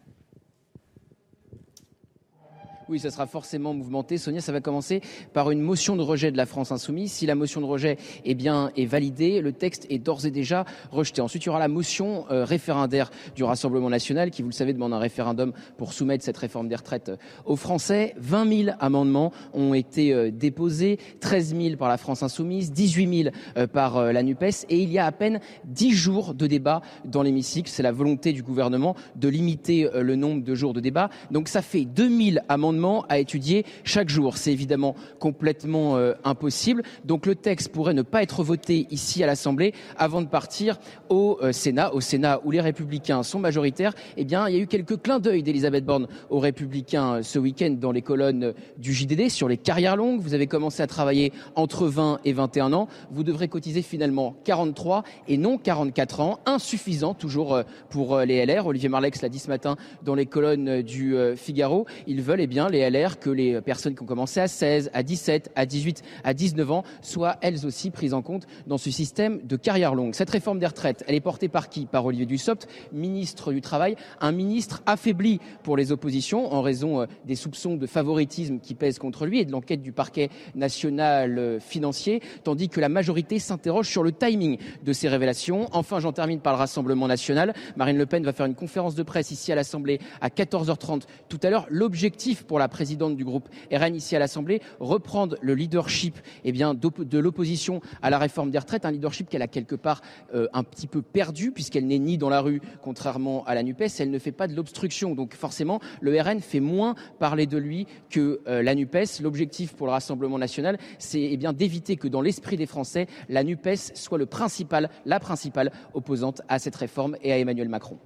Oui, ça sera forcément mouvementé. Sonia, ça va commencer par une motion de rejet de la France insoumise. Si la motion de rejet est bien est validée, le texte est d'ores et déjà rejeté. Ensuite, il y aura la motion euh, référendaire du Rassemblement national qui, vous le savez, demande un référendum pour soumettre cette réforme des retraites euh, aux Français. 20 000 amendements ont été euh, déposés, 13 000 par la France insoumise, 18 000 par la NUPES et il y a à peine 10 jours de débat dans l'hémicycle. C'est la volonté du gouvernement de limiter le nombre de jours de débat. Donc ça fait 2000 amendements à étudier chaque jour. C'est évidemment complètement euh, impossible. Donc le texte pourrait ne pas être voté ici à l'Assemblée avant de partir au euh, Sénat, au Sénat où les Républicains sont majoritaires. Eh bien, il y a eu quelques clins d'œil d'Elisabeth Borne aux Républicains euh, ce week-end dans les colonnes du JDD sur les carrières longues. Vous avez commencé à travailler entre 20 et 21 ans. Vous devrez cotiser finalement 43 et non 44 ans. Insuffisant toujours pour les LR. Olivier Marlex l'a dit ce matin dans les colonnes du Figaro. Ils veulent eh bien, les LR, que les personnes qui ont commencé à 16, à 17, à 18, à 19 ans soient elles aussi prises en compte dans ce système de carrière longue. Cette réforme des retraites, elle est portée par qui? Par Olivier Dussopt, ministre du Travail, un ministre affaibli pour les oppositions en raison euh, des soupçons de favoritisme qui pèsent contre lui et de l'enquête du parquet national euh, financier, tandis que la majorité s'interroge sur le timing de ces révélations. Enfin, j'en termine par le Rassemblement national. Marine Le Pen va faire une conférence de presse ici à l'Assemblée à 14h30 tout à l'heure. L'objectif pour la présidente du groupe RN ici à l'Assemblée, reprendre le leadership eh de l'opposition à la réforme des retraites, un leadership qu'elle a quelque part euh, un petit peu perdu puisqu'elle n'est ni dans la rue, contrairement à la NUPES, elle ne fait pas de l'obstruction. Donc forcément, le RN fait moins parler de lui que euh, la NUPES. L'objectif pour le Rassemblement national, c'est eh bien d'éviter que dans l'esprit des Français, la NUPES soit le principal, la principale opposante à cette réforme et à Emmanuel Macron.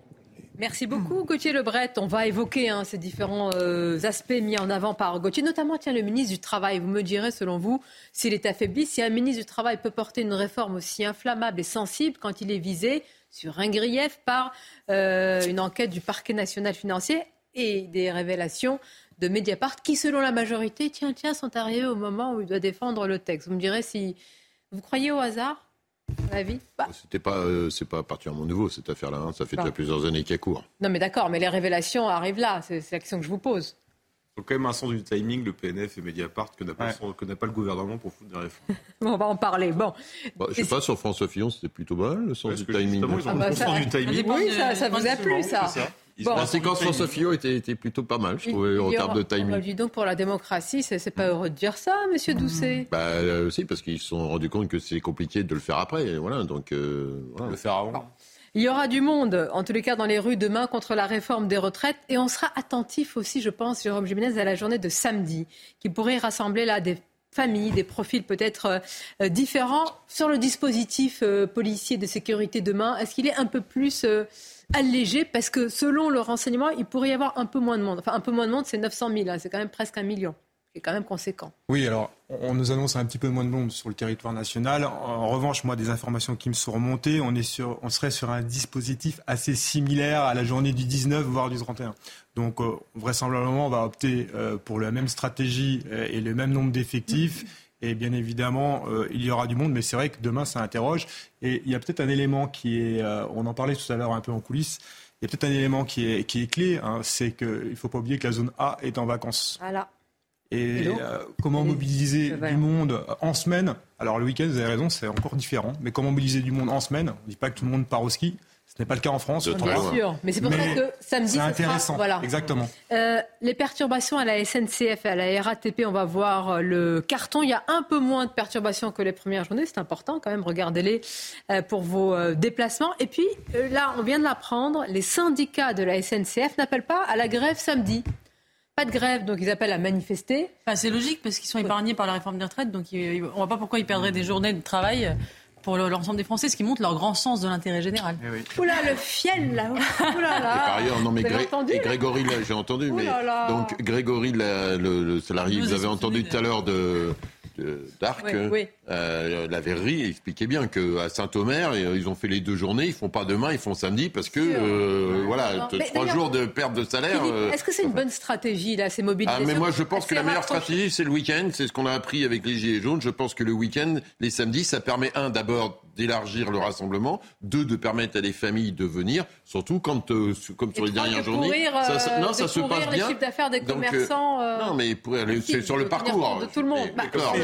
Merci beaucoup, Gauthier Lebret. On va évoquer hein, ces différents euh, aspects mis en avant par Gauthier, notamment tiens, le ministre du Travail. Vous me direz, selon vous, s'il est affaibli, si un ministre du Travail peut porter une réforme aussi inflammable et sensible quand il est visé sur un grief par euh, une enquête du parquet national financier et des révélations de Mediapart qui, selon la majorité, tiens, tiens, sont arrivées au moment où il doit défendre le texte. Vous me direz si vous croyez au hasard? Bah. C'était pas, euh, c'est pas particulièrement nouveau cette affaire-là. Hein. Ça fait déjà plusieurs années qu'elle court. Non, mais d'accord, mais les révélations arrivent là. C'est la question que je vous pose. Il faut quand même un sens du timing, le PNF et Mediapart, que n'a pas, pas, le gouvernement pour foutre des réformes. on va en parler. Bon. Bah, je sais pas, sur François Fillon, c'était plutôt mal, le sens du timing. Ah bah, sens du timing. Oui, ça, ça vous a plu, ça. La séquence François Fillon était, était, plutôt pas mal, je trouvais, en termes de timing. Dis donc, pour la démocratie, c'est pas heureux de dire ça, monsieur Doucet Bah, euh, si, parce qu'ils se sont rendus compte que c'est compliqué de le faire après. Voilà, donc, euh, Le faire avant. Il y aura du monde, en tous les cas, dans les rues demain contre la réforme des retraites. Et on sera attentif aussi, je pense, Jérôme Jiménez, à la journée de samedi, qui pourrait rassembler là des familles, des profils peut-être différents. Sur le dispositif policier de sécurité demain, est-ce qu'il est un peu plus allégé? Parce que selon le renseignement, il pourrait y avoir un peu moins de monde. Enfin, un peu moins de monde, c'est 900 000, hein, c'est quand même presque un million est quand même conséquent. Oui, alors on nous annonce un petit peu moins de monde sur le territoire national. En revanche, moi, des informations qui me sont remontées, on, est sur, on serait sur un dispositif assez similaire à la journée du 19, voire du 31. Donc, euh, vraisemblablement, on va opter euh, pour la même stratégie euh, et le même nombre d'effectifs. Et bien évidemment, il y aura du monde, mais c'est vrai que demain, ça interroge. Et il y a peut-être un élément qui est, on en parlait tout à l'heure un peu en coulisses, il y a peut-être un élément qui est, qui est clé, hein, c'est qu'il ne faut pas oublier que la zone A est en vacances. Voilà. Et, euh, comment mobiliser du monde en semaine Alors le week-end, vous avez raison, c'est encore différent. Mais comment mobiliser du monde en semaine On ne dit pas que tout le monde part au ski. Ce n'est pas le cas en France. Bien sûr, mais c'est pour ça que samedi, c'est intéressant. voilà. Exactement. Euh, les perturbations à la SNCF et à la RATP, on va voir euh, le carton. Il y a un peu moins de perturbations que les premières journées. C'est important quand même. Regardez-les pour vos déplacements. Et puis là, on vient de l'apprendre. Les syndicats de la SNCF n'appellent pas à la grève samedi pas de grève, donc ils appellent à manifester. c'est logique parce qu'ils sont épargnés par la réforme des retraites, donc on ne voit pas pourquoi ils perdraient des journées de travail pour l'ensemble des Français, ce qui montre leur grand sens de l'intérêt général. Eh Oula, le fiel là. Oula là. par ailleurs, non mais et Grégory, j'ai entendu, mais donc Grégory, le, le, salarié, vous avez entendu tout à l'heure de d'Arc, euh, la verrerie expliquait bien qu'à Saint-Omer, euh, ils ont fait les deux journées, ils font pas demain, ils font samedi parce que euh, voilà, trois jours de perte de salaire. Est-ce que c'est une bonne stratégie là, ces mobilisations ah, mais moi je pense que la meilleure stratégie c'est le week-end, c'est ce qu'on a appris avec les gilets jaunes. Je pense que le week-end, les samedis, ça permet un d'abord d'élargir le rassemblement, deux de permettre à des familles de venir, surtout quand comme sur les dernières journées, ça, non ça se passe bien. d'affaires des commerçants. non mais pour c'est sur le parcours. De tout le monde. D'accord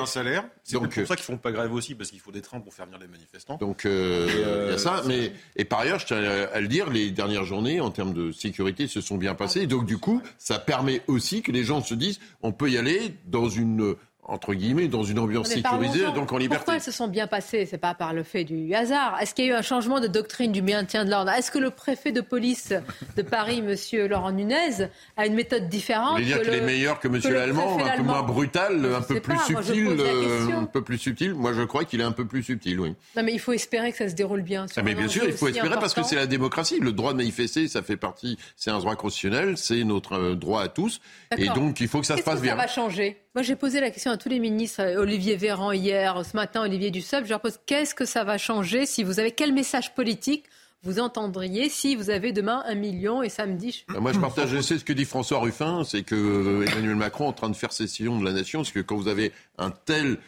un salaire. C'est pour ça qu'ils font pas grève aussi, parce qu'il faut des trains pour faire venir les manifestants. Donc euh, il y a ça. Mais et par ailleurs, je tiens à le dire, les dernières journées en termes de sécurité se sont bien passées. Donc du coup, ça permet aussi que les gens se disent, on peut y aller dans une entre guillemets, dans une ambiance sécurisée, donc en liberté. Pourquoi elles se sont bien passées? C'est pas par le fait du hasard. Est-ce qu'il y a eu un changement de doctrine du maintien de l'ordre? Est-ce que le préfet de police de Paris, Monsieur Laurent Nunez, a une méthode différente Vous dire qu'il est meilleur que Monsieur l'Allemand, un peu moins brutal, un peu plus subtil, euh, un peu plus subtil. Moi, je crois qu'il est un peu plus subtil, oui. Non, mais il faut espérer que ça se déroule bien. Ah, mais bien sûr, il faut espérer parce que c'est la démocratie. Le droit de manifester, ça fait partie, c'est un droit constitutionnel, c'est notre euh, droit à tous, et donc il faut que ça se passe bien. Ça va changer? Moi, j'ai posé la question à tous les ministres, euh, Olivier Véran hier, ce matin, Olivier Dussopt. Je leur pose qu'est-ce que ça va changer si vous avez quel message politique vous entendriez si vous avez demain un million et samedi. Bah, moi, je partage ce que dit François Ruffin, c'est que euh, Emmanuel Macron est en train de faire session de la nation, parce que quand vous avez un tel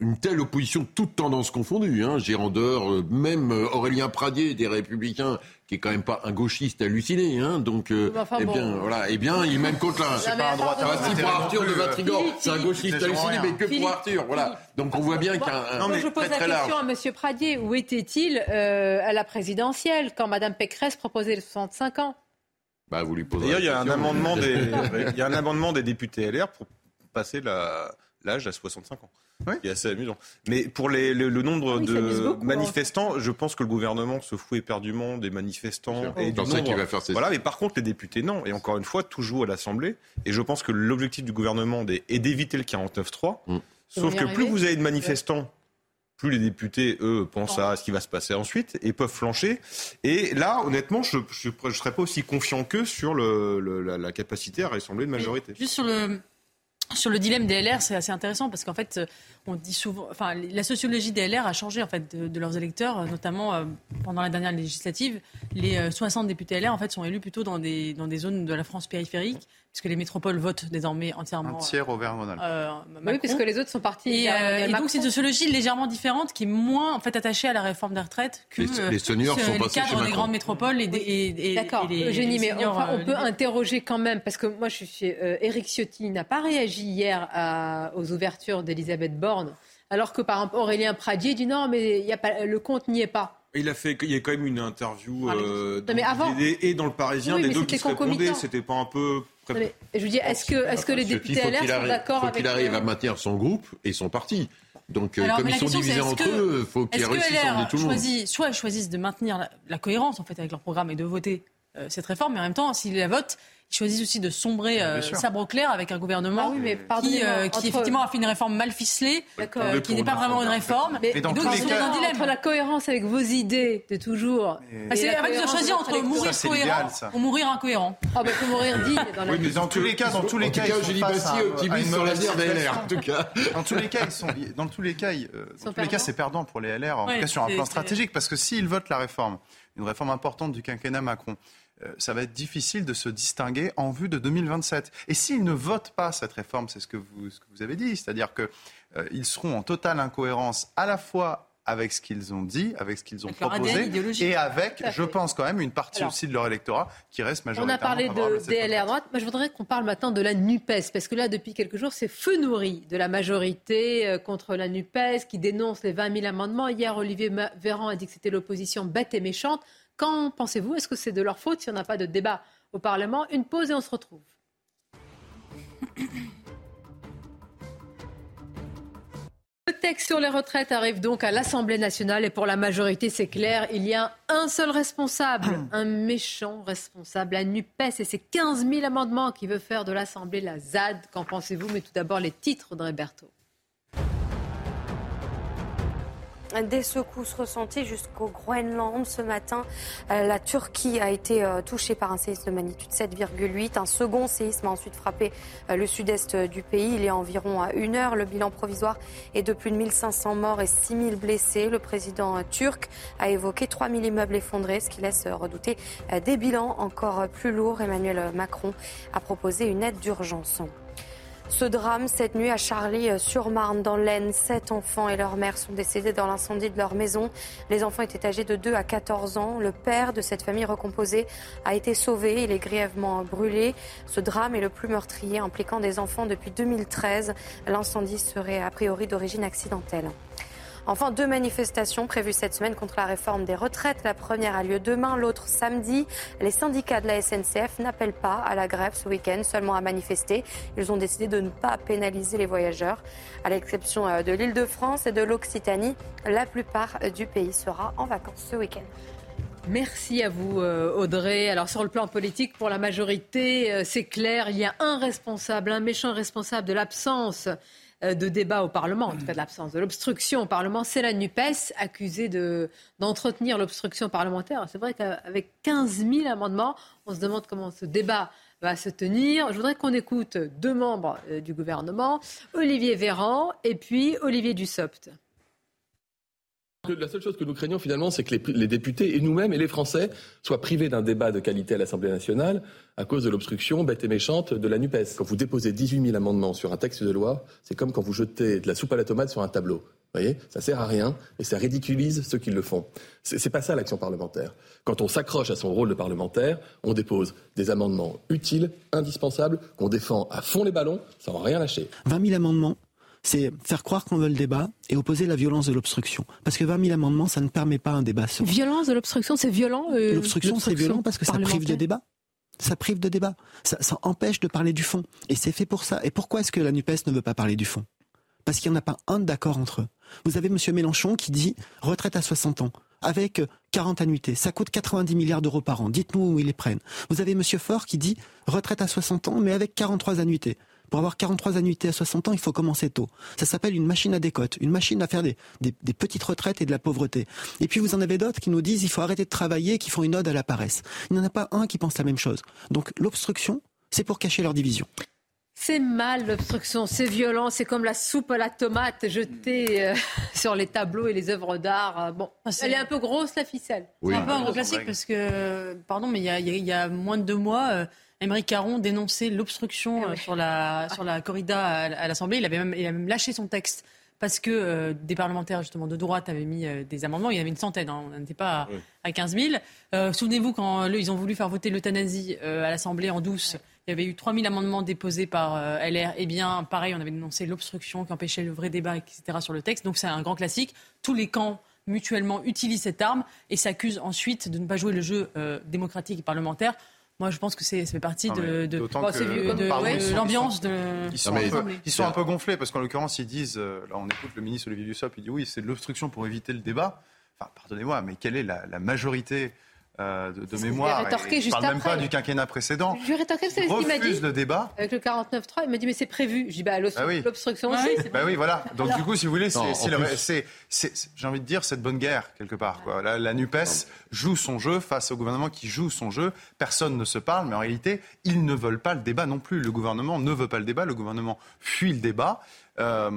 une telle opposition, toute tendance confondue, hein, Gérandeur, même Aurélien Pradier des Républicains qui est quand même pas un gauchiste halluciné, hein, donc euh, eh bien voilà, eh bien il même contre là, c'est pas un droit. pour Arthur de Vatrigan, c'est un gauchiste halluciné, mais que pour Arthur, voilà. Donc on voit bien qu'un non mais je pose la question à Monsieur Pradier, où était-il euh, à la présidentielle quand Madame Pécresse proposait les 65 ans? Bah vous lui posez. D'ailleurs, il y a un amendement des, il y a un amendement des députés LR pour passer l'âge à 65 ans. Oui. est assez amusant. Mais pour les, le, nombre ah de hein. manifestants, je pense que le gouvernement se fout éperdument des manifestants et du nombre. Va faire voilà, mais par contre, les députés, non. Et encore une fois, toujours à l'Assemblée. Et je pense que l'objectif du gouvernement est d'éviter le 49-3. Mm. Sauf que plus vous avez de manifestants, plus les députés, eux, pensent à ce qui va se passer ensuite et peuvent flancher. Et là, honnêtement, je ne serais pas aussi confiant qu'eux sur le, la, capacité à rassembler une majorité. juste sur le, sur le dilemme des LR, c'est assez intéressant parce qu'en fait, on dit souvent, enfin, la sociologie des LR a changé en fait de, leurs électeurs, notamment euh, pendant la dernière législative. Les 60 euh, députés LR en fait sont élus plutôt dans des zones de la France périphérique puisque les métropoles votent désormais entièrement. Un tiers au Vert-Rhône-Alpes. Euh, oui, puisque les autres sont partis. Et, euh, donc c'est une sociologie légèrement différente qui est moins en fait attachée à la réforme des retraites que les, les seniors sont les cadres des grandes métropoles et, D'accord, Eugénie, mais on peut interroger quand même parce que moi je suis Eric Ciotti n'a pas réagi hier aux ouvertures d'Elisabeth Borne, alors que par exemple Aurélien Pradier dit non mais y a pas, le compte n'y est pas. Il a fait, il y a quand même une interview euh, et dans le Parisien des deux qui se répondaient. C'était pas un peu. Je vous dis, est-ce que, les députés LR sont d'accord avec qu'il arrive à maintenir son groupe et son parti. Donc, euh, comme ils sont divisés entre eux, il faut qu'ils réussissent à tout le monde. Soit ils choisissent de maintenir la, cohérence en fait avec leur programme et de voter cette réforme, mais en même temps, s'ils la votent, ils choisissent aussi de sombrer euh, sabre clair avec un gouvernement ah qui, euh, qui effectivement a fait une réforme mal ficelée, euh, qui n'est pas vraiment une réforme. Mais, et donc ils sont dans un dilemme. Entre la cohérence avec vos idées de toujours. Ah, c'est en fait, ils ont choisi entre mourir cohérent ou mourir incohérent. Ah bah faut mourir digne dans la Oui, mais dans tous les cas, dans tous les cas, sont face optimiste sur l'avenir des LR en tout cas. Dans tous les cas, ils sont dans tous les cas, dans tous les cas, c'est perdant pour les LR en tout cas sur un plan stratégique parce que s'ils votent la réforme, une réforme importante du quinquennat Macron, euh, ça va être difficile de se distinguer en vue de 2027. Et s'ils ne votent pas cette réforme, c'est ce que vous, ce que vous avez dit, c'est-à-dire qu'ils euh, seront en totale incohérence à la fois avec ce qu'ils ont dit, avec ce qu'ils ont proposé, et avec, je pense quand même, une partie aussi de leur électorat qui reste majoritairement On a parlé de DLR droite. Moi, je voudrais qu'on parle maintenant de la NUPES, parce que là, depuis quelques jours, c'est feu nourri de la majorité euh, contre la NUPES, qui dénonce les 20 000 amendements. Hier, Olivier Véran a dit que c'était l'opposition bête et méchante. Qu'en pensez-vous? Est-ce que c'est de leur faute s'il n'y en a pas de débat au Parlement? Une pause et on se retrouve. Le texte sur les retraites arrive donc à l'Assemblée nationale et pour la majorité, c'est clair, il y a un seul responsable, un méchant responsable, la NUPES et ses 15 000 amendements qui veut faire de l'Assemblée la ZAD. Qu'en pensez-vous? Mais tout d'abord, les titres de Roberto. Des secousses ressenties jusqu'au Groenland ce matin. Euh, la Turquie a été euh, touchée par un séisme de magnitude 7,8. Un second séisme a ensuite frappé euh, le sud-est du pays. Il a environ une heure. Le bilan provisoire est de plus de 1500 morts et 6000 blessés. Le président turc a évoqué 3000 immeubles effondrés, ce qui laisse redouter des bilans encore plus lourds. Emmanuel Macron a proposé une aide d'urgence. Ce drame cette nuit à Charlie-sur-Marne dans l'Aisne, sept enfants et leur mère sont décédés dans l'incendie de leur maison. Les enfants étaient âgés de 2 à 14 ans. Le père de cette famille recomposée a été sauvé. Il est grièvement brûlé. Ce drame est le plus meurtrier impliquant des enfants depuis 2013. L'incendie serait a priori d'origine accidentelle. Enfin, deux manifestations prévues cette semaine contre la réforme des retraites. La première a lieu demain, l'autre samedi. Les syndicats de la SNCF n'appellent pas à la grève ce week-end, seulement à manifester. Ils ont décidé de ne pas pénaliser les voyageurs. À l'exception euh, de l'île de France et de l'Occitanie, la plupart du pays sera en vacances ce week-end. Merci à vous, euh, Audrey. Alors, sur le plan politique, pour la majorité, euh, c'est clair, il y a un responsable, un méchant responsable de l'absence euh, de débat au Parlement, en tout cas de l'absence de l'obstruction au Parlement, c'est la NUPES accusée de, d'entretenir l'obstruction parlementaire. C'est vrai qu'avec 15 000 amendements, on se demande comment ce débat va se tenir. Je voudrais qu'on écoute deux membres du gouvernement, Olivier Véran et puis Olivier Dussopt. La seule chose que nous craignons finalement, c'est que les, députés et nous-mêmes et les Français soient privés d'un débat de qualité à l'Assemblée nationale à cause de l'obstruction bête et méchante de la NUPES. Quand vous déposez 18 000 amendements sur un texte de loi, c'est comme quand vous jetez de la soupe à la tomate sur un tableau. Vous voyez, ça sert à rien et ça ridiculise ceux qui le font. C'est pas ça l'action parlementaire. Quand on s'accroche à son rôle de parlementaire, on dépose des amendements utiles, indispensables, qu'on défend à fond les ballons sans rien lâcher. 20 000 amendements, c'est faire croire qu'on veut le débat et opposer la violence de l'obstruction. Parce que 20 000 amendements, ça ne permet pas un débat serein. Violence de l'obstruction, c'est violent euh, L'obstruction, c'est violent parce que ça prive de débat. Ça prive de débat. Ça, ça empêche de parler du fond. Et c'est fait pour ça. Et pourquoi est-ce que la NUPES ne veut pas parler du fond? Parce qu'il n'y en a pas un d'accord entre eux. Vous avez M. Mélenchon qui dit retraite à 60 ans avec 40 annuités. Ça coûte 90 milliards d'euros par an. Dites-nous où ils les prennent. Vous avez M. Faure qui dit retraite à 60 ans, mais avec 43 annuités. Pour avoir 43 annuités à 60 ans, il faut commencer tôt. Ça s'appelle une machine à décote, une machine à faire des, des, petites retraites et de la pauvreté. Et puis vous en avez d'autres qui nous disent il faut arrêter de travailler, qui font une ode à la paresse. Il n'y en a pas un qui pense la même chose. Donc l'obstruction, c'est pour cacher leur division. C'est mal l'obstruction, c'est violent, c'est comme la soupe à la tomate jetée euh, sur les tableaux et les œuvres d'art. Euh, bon, ah, elle est un peu grosse la ficelle. C'est un peu un gros classique parce que, pardon, mais il y a, moins de deux mois, euh, Émeric Caron dénonçait l'obstruction ah euh, sur, la, sur la corrida à, l'Assemblée. Il, avait même, il a même lâché son texte parce que euh, des parlementaires justement de droite avaient mis euh, des amendements. Il y en avait une centaine, hein. on n'était pas à, 15 000. Souvenez-vous quand ils ont voulu faire voter l'euthanasie à l'Assemblée en douce, il y avait eu 3 000 amendements déposés par LR. Eh bien, pareil, on avait dénoncé l'obstruction qui empêchait le vrai débat, etc. sur le texte. Donc c'est un grand classique. Tous les camps mutuellement utilisent cette arme et s'accusent ensuite de ne pas jouer le jeu démocratique et parlementaire. Moi, je pense que ça fait partie de, de, l'ambiance de. Ils sont, un peu, ils sont un peu gonflés parce qu'en l'occurrence, ils disent. Euh, là, on écoute le ministre Olivier Dussopt, il dit oui, c'est de l'obstruction pour éviter le débat. Enfin, pardonnez-moi, mais quelle est la, majorité euh, de, mémoire. je ne parle même pas du quinquennat précédent. Je vais rétorquer, c'est ce qu'il m'a dit. le débat. Avec le 49.3, il m'a dit mais c'est prévu. Je dis bah l'obstruction ah oui. aussi. Bah oui, voilà. Donc du coup, si vous voulez, c'est, j'ai envie de dire, cette bonne guerre quelque part. Quoi. La, la Nupes joue son jeu face au gouvernement qui joue son jeu. Personne ne se parle, mais en réalité, ils ne veulent pas le débat non plus. Le gouvernement ne veut pas le débat. Le gouvernement fuit le débat. Euh,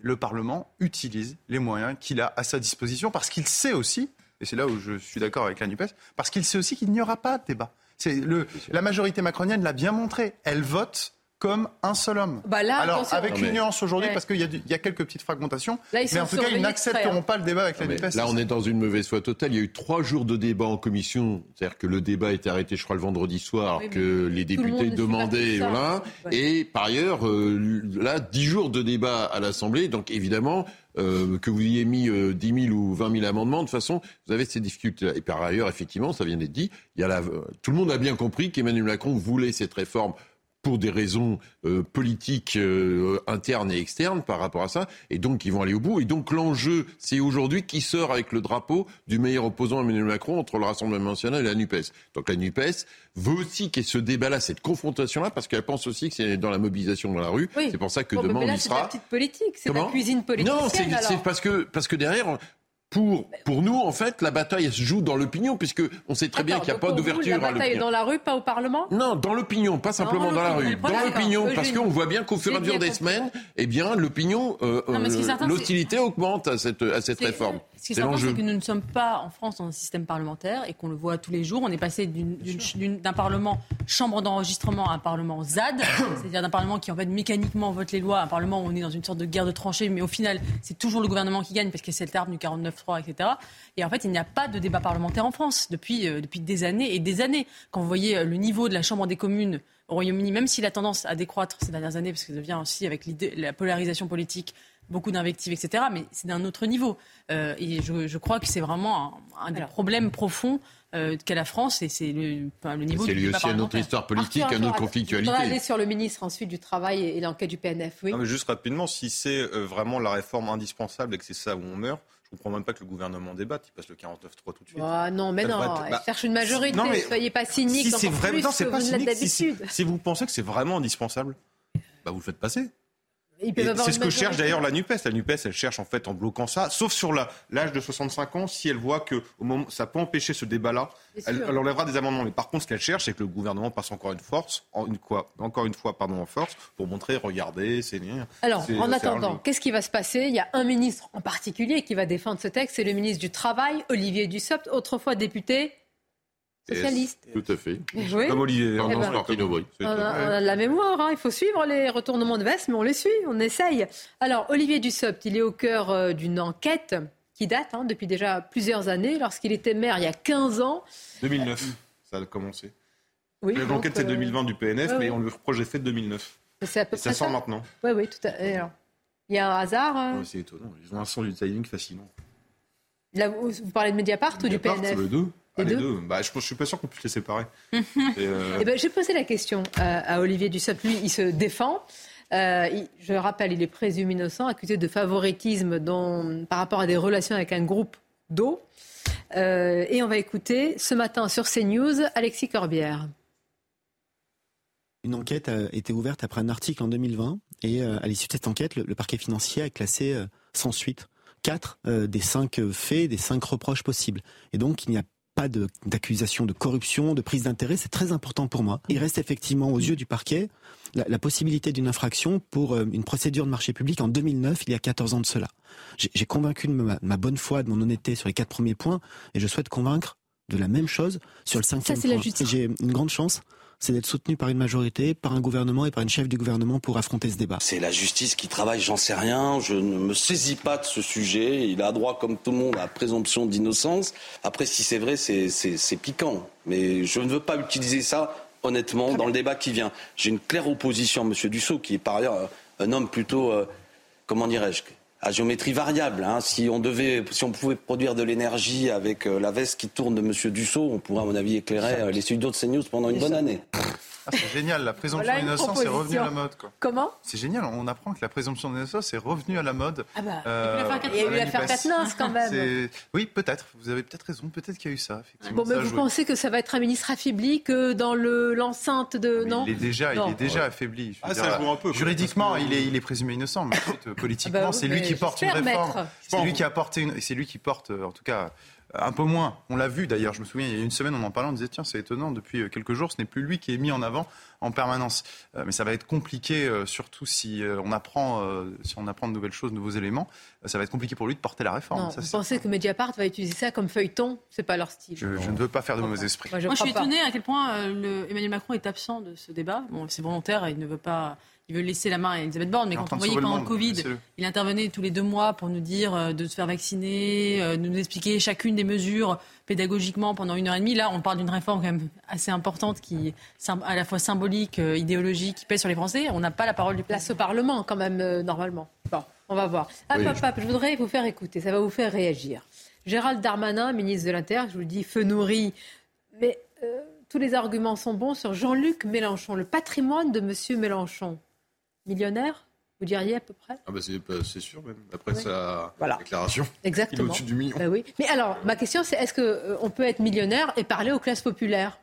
le Parlement utilise les moyens qu'il a à sa disposition parce qu'il sait aussi et c'est là où je suis d'accord avec la NUPES, parce qu'il sait aussi qu'il n'y aura pas de débat. Le, la majorité macronienne l'a bien montré. Elle vote comme un seul homme. Bah là, Alors, avec une nuance aujourd'hui, parce qu'il y, y, a quelques petites fragmentations, mais en tout cas, ils n'accepteront hein. pas le débat avec la NUPES. Là, on est dans une mauvaise foi totale. Il y a eu trois jours de débat en commission, c'est-à-dire que le débat a été arrêté, je crois, le vendredi soir, que les députés demandaient, voilà. Et par ailleurs, euh, là, dix jours de débat à l'Assemblée, donc évidemment, euh, que vous ayez mis euh, 10 000 ou 20 000 amendements, de toute façon, vous avez ces difficultés. Et par ailleurs, effectivement, ça vient d'être dit, il y a la, tout le monde a bien compris qu'Emmanuel Macron voulait cette réforme pour des raisons euh, politiques euh, internes et externes par rapport à ça, et donc ils vont aller au bout. Et donc l'enjeu, c'est aujourd'hui qui sort avec le drapeau du meilleur opposant à Emmanuel Macron entre le Rassemblement national et la NUPES. Donc la NUPES veut aussi qu'il y ait ce débat-là, cette confrontation-là, parce qu'elle pense aussi que c'est dans la mobilisation dans la rue. C'est pour ça que demain on y sera. C'est la petite politique, c'est la cuisine politique. Non, c'est parce que, parce que derrière, pour, pour nous, en fait, la bataille elle se joue dans l'opinion, puisque on sait très bien qu'il n'y a pas d'ouverture. La bataille est dans la rue, pas au Parlement? Non, dans l'opinion, pas simplement dans la rue. Dans l'opinion, parce qu'on voit bien qu'au fur et à mesure des semaines, eh bien, l'opinion, euh, euh, l'hostilité augmente à cette, à cette réforme. Ce qui est certain, c'est que nous ne sommes pas en France dans un système parlementaire et qu'on le voit tous les jours. On est passé d'un parlement chambre d'enregistrement à un parlement ZAD, c'est-à-dire d'un parlement qui en fait mécaniquement vote les lois, un parlement où on est dans une sorte de guerre de tranchées, mais au final c'est toujours le gouvernement qui gagne parce que c'est le terme du 49-3, etc. Et en fait il n'y a pas de débat parlementaire en France depuis, euh, depuis des années et des années. Quand vous voyez euh, le niveau de la Chambre des communes au Royaume-Uni, même s'il a tendance à décroître ces dernières années, parce que ça vient aussi avec la polarisation politique beaucoup d'invectives, etc. Mais c'est d'un autre niveau. Euh, et je, crois que c'est vraiment un, des problèmes profonds euh, qu'a la France, et c'est le, le, niveau C'est lui aussi à notre histoire politique, à notre conflictualité. On va aller sur le ministre ensuite du Travail et, l'enquête du PNF. Oui. Non, mais juste rapidement, si c'est euh, vraiment la réforme indispensable et que c'est ça où on meurt, je ne comprends même pas que le gouvernement débatte, il passe le 49-3 tout de suite. Ah non, mais non, il bah, cherche une majorité, non, mais... soyez pas cynique. Si c'est vraiment, non, c'est pas cynique. Si, si, vous pensez que c'est vraiment indispensable, bah vous le faites passer. C'est ce que cherche d'ailleurs la NUPES. La NUPES, elle cherche en fait en bloquant ça, sauf sur l'âge de 65 ans, si elle voit que au moment, ça peut empêcher ce débat-là, elle, enlèvera des amendements. Mais par contre, ce qu'elle cherche, c'est que le gouvernement passe encore une force, en une, quoi, encore une fois, pardon, en force, pour montrer, regardez, c'est Alors, en attendant, qu'est-ce qui va se passer? Il y a un ministre en particulier qui va défendre ce texte, c'est le ministre du Travail, Olivier Dussopt, autrefois député socialiste. Tout à fait. Comme Olivier. Eh ben, on, a, la mémoire, hein. il faut suivre les retournements de veste, mais on les suit, on essaye. Alors, Olivier Dussopt, il est au cœur euh, d'une enquête qui date hein, depuis déjà plusieurs années, lorsqu'il était maire il y a 15 ans. 2009, ça a commencé. Oui, L'enquête, c'est 2020 euh, du PNF, mais on le reproche fait de 2009. C'est à peu près ça. sent maintenant. Oui, oui, tout à fait. Il y a un hasard. Hein. c'est étonnant. Ils ont un son du timing fascinant. vous parlez de Mediapart, ou du PNF le deux. Ah, les, deux, Bah, je ne suis pas sûr qu'on puisse les séparer. euh... Eh ben, J'ai posé la question à, Olivier Dussopt. Lui, il se défend. Euh, je rappelle, il est présumé innocent, accusé de favoritisme par rapport à des relations avec un groupe d'eau. Euh, et on va écouter ce matin sur CNews Alexis Corbière. Une enquête a été ouverte après un article en 2020 et euh, à l'issue de cette enquête, le, parquet financier a classé euh, sans suite quatre des cinq faits, des cinq reproches possibles. Et donc il n'y a pas d'accusation de, corruption, de prise d'intérêt, c'est très important pour moi. Il reste effectivement aux yeux du parquet la, possibilité d'une infraction pour euh, une procédure de marché public en 2009, il y a 14 ans de cela. J'ai convaincu de ma, bonne foi, de mon honnêteté sur les quatre premiers points, et je souhaite convaincre de la même chose sur le cinquième point. J'ai une grande chance, c'est d'être soutenu par une majorité, par un gouvernement et par une chef du gouvernement pour affronter ce débat. C'est la justice qui travaille, j'en sais rien, je ne me saisis pas de ce sujet. Il a droit, comme tout le monde, à présomption d'innocence. Après, si c'est vrai, c'est piquant. Mais je ne veux pas utiliser ça, honnêtement, dans le débat qui vient. J'ai une claire opposition à M. Dussault, qui est par ailleurs un homme plutôt, euh, comment dirais-je, à géométrie variable. Hein. Si on devait, si on pouvait produire de l'énergie avec euh, la veste qui tourne de M. Dussault, on pourrait, à mon avis, éclairer euh, les studios de CNews pendant une bonne année. Ah, c'est génial, la présomption d'innocence est revenue à la mode. Quoi. Comment? C'est génial, on apprend que la présomption d'innocence est revenue à la mode. Ah bah, euh, il y a eu l'affaire Katnins quand même. Oui, peut-être, vous avez peut-être raison, peut-être qu'il y a eu ça. Effectivement. Bon, mais vous pensez que ça va être un ministre affaibli que dans l'enceinte de... non Il est déjà, Il est déjà affaibli. Ah, ça joue un peu. Juridiquement, il, est, il est présumé innocent, mais politiquement, ah bah c'est lui qui porte une réforme. C'est lui qui a porté une... C'est lui qui porte, en tout cas un peu moins. On l'a vu d'ailleurs, je me souviens, il y a une semaine, on en parlait, on disait tiens, c'est étonnant, depuis euh, quelques jours, ce n'est plus lui qui est mis en avant en permanence. Euh, mais ça va être compliqué, euh, surtout si on apprend, si on apprend de nouvelles choses, de nouveaux éléments. ça va être compliqué pour lui de porter la réforme. vous pensez que Mediapart va utiliser ça comme feuilleton? C'est pas leur style. Je, ne veux pas faire de mauvais esprit. Moi, je, suis étonnée à quel point Emmanuel Macron est absent de ce débat. Bon, c'est volontaire, il ne veut pas il veut laisser la main à Elisabeth Borne, mais quand on voyait pendant le, Covid, il intervenait tous les deux mois pour nous dire euh, de se faire vacciner, euh, nous expliquer chacune des mesures pédagogiquement pendant une heure et demie. Là, on parle d'une réforme quand même assez importante qui est à la fois symbolique, euh, idéologique, qui pèse sur les Français. On n'a pas la parole du place au Parlement quand même normalement. Bon, on va voir. Ah, papa, je voudrais vous faire écouter, ça va vous faire réagir. Gérald Darmanin, ministre de l'Intérieur, je vous le dis, feu nourri, mais tous les arguments sont bons sur Jean-Luc Mélenchon, le patrimoine de M. Mélenchon millionnaire vous diriez à peu près? Ah bah, bah c'est, sûr même, après sa déclaration. Exactement. Il est au-dessus du million. Bah oui. Mais alors, ma question c'est est-ce qu'on euh, peut être millionnaire et parler aux classes populaires?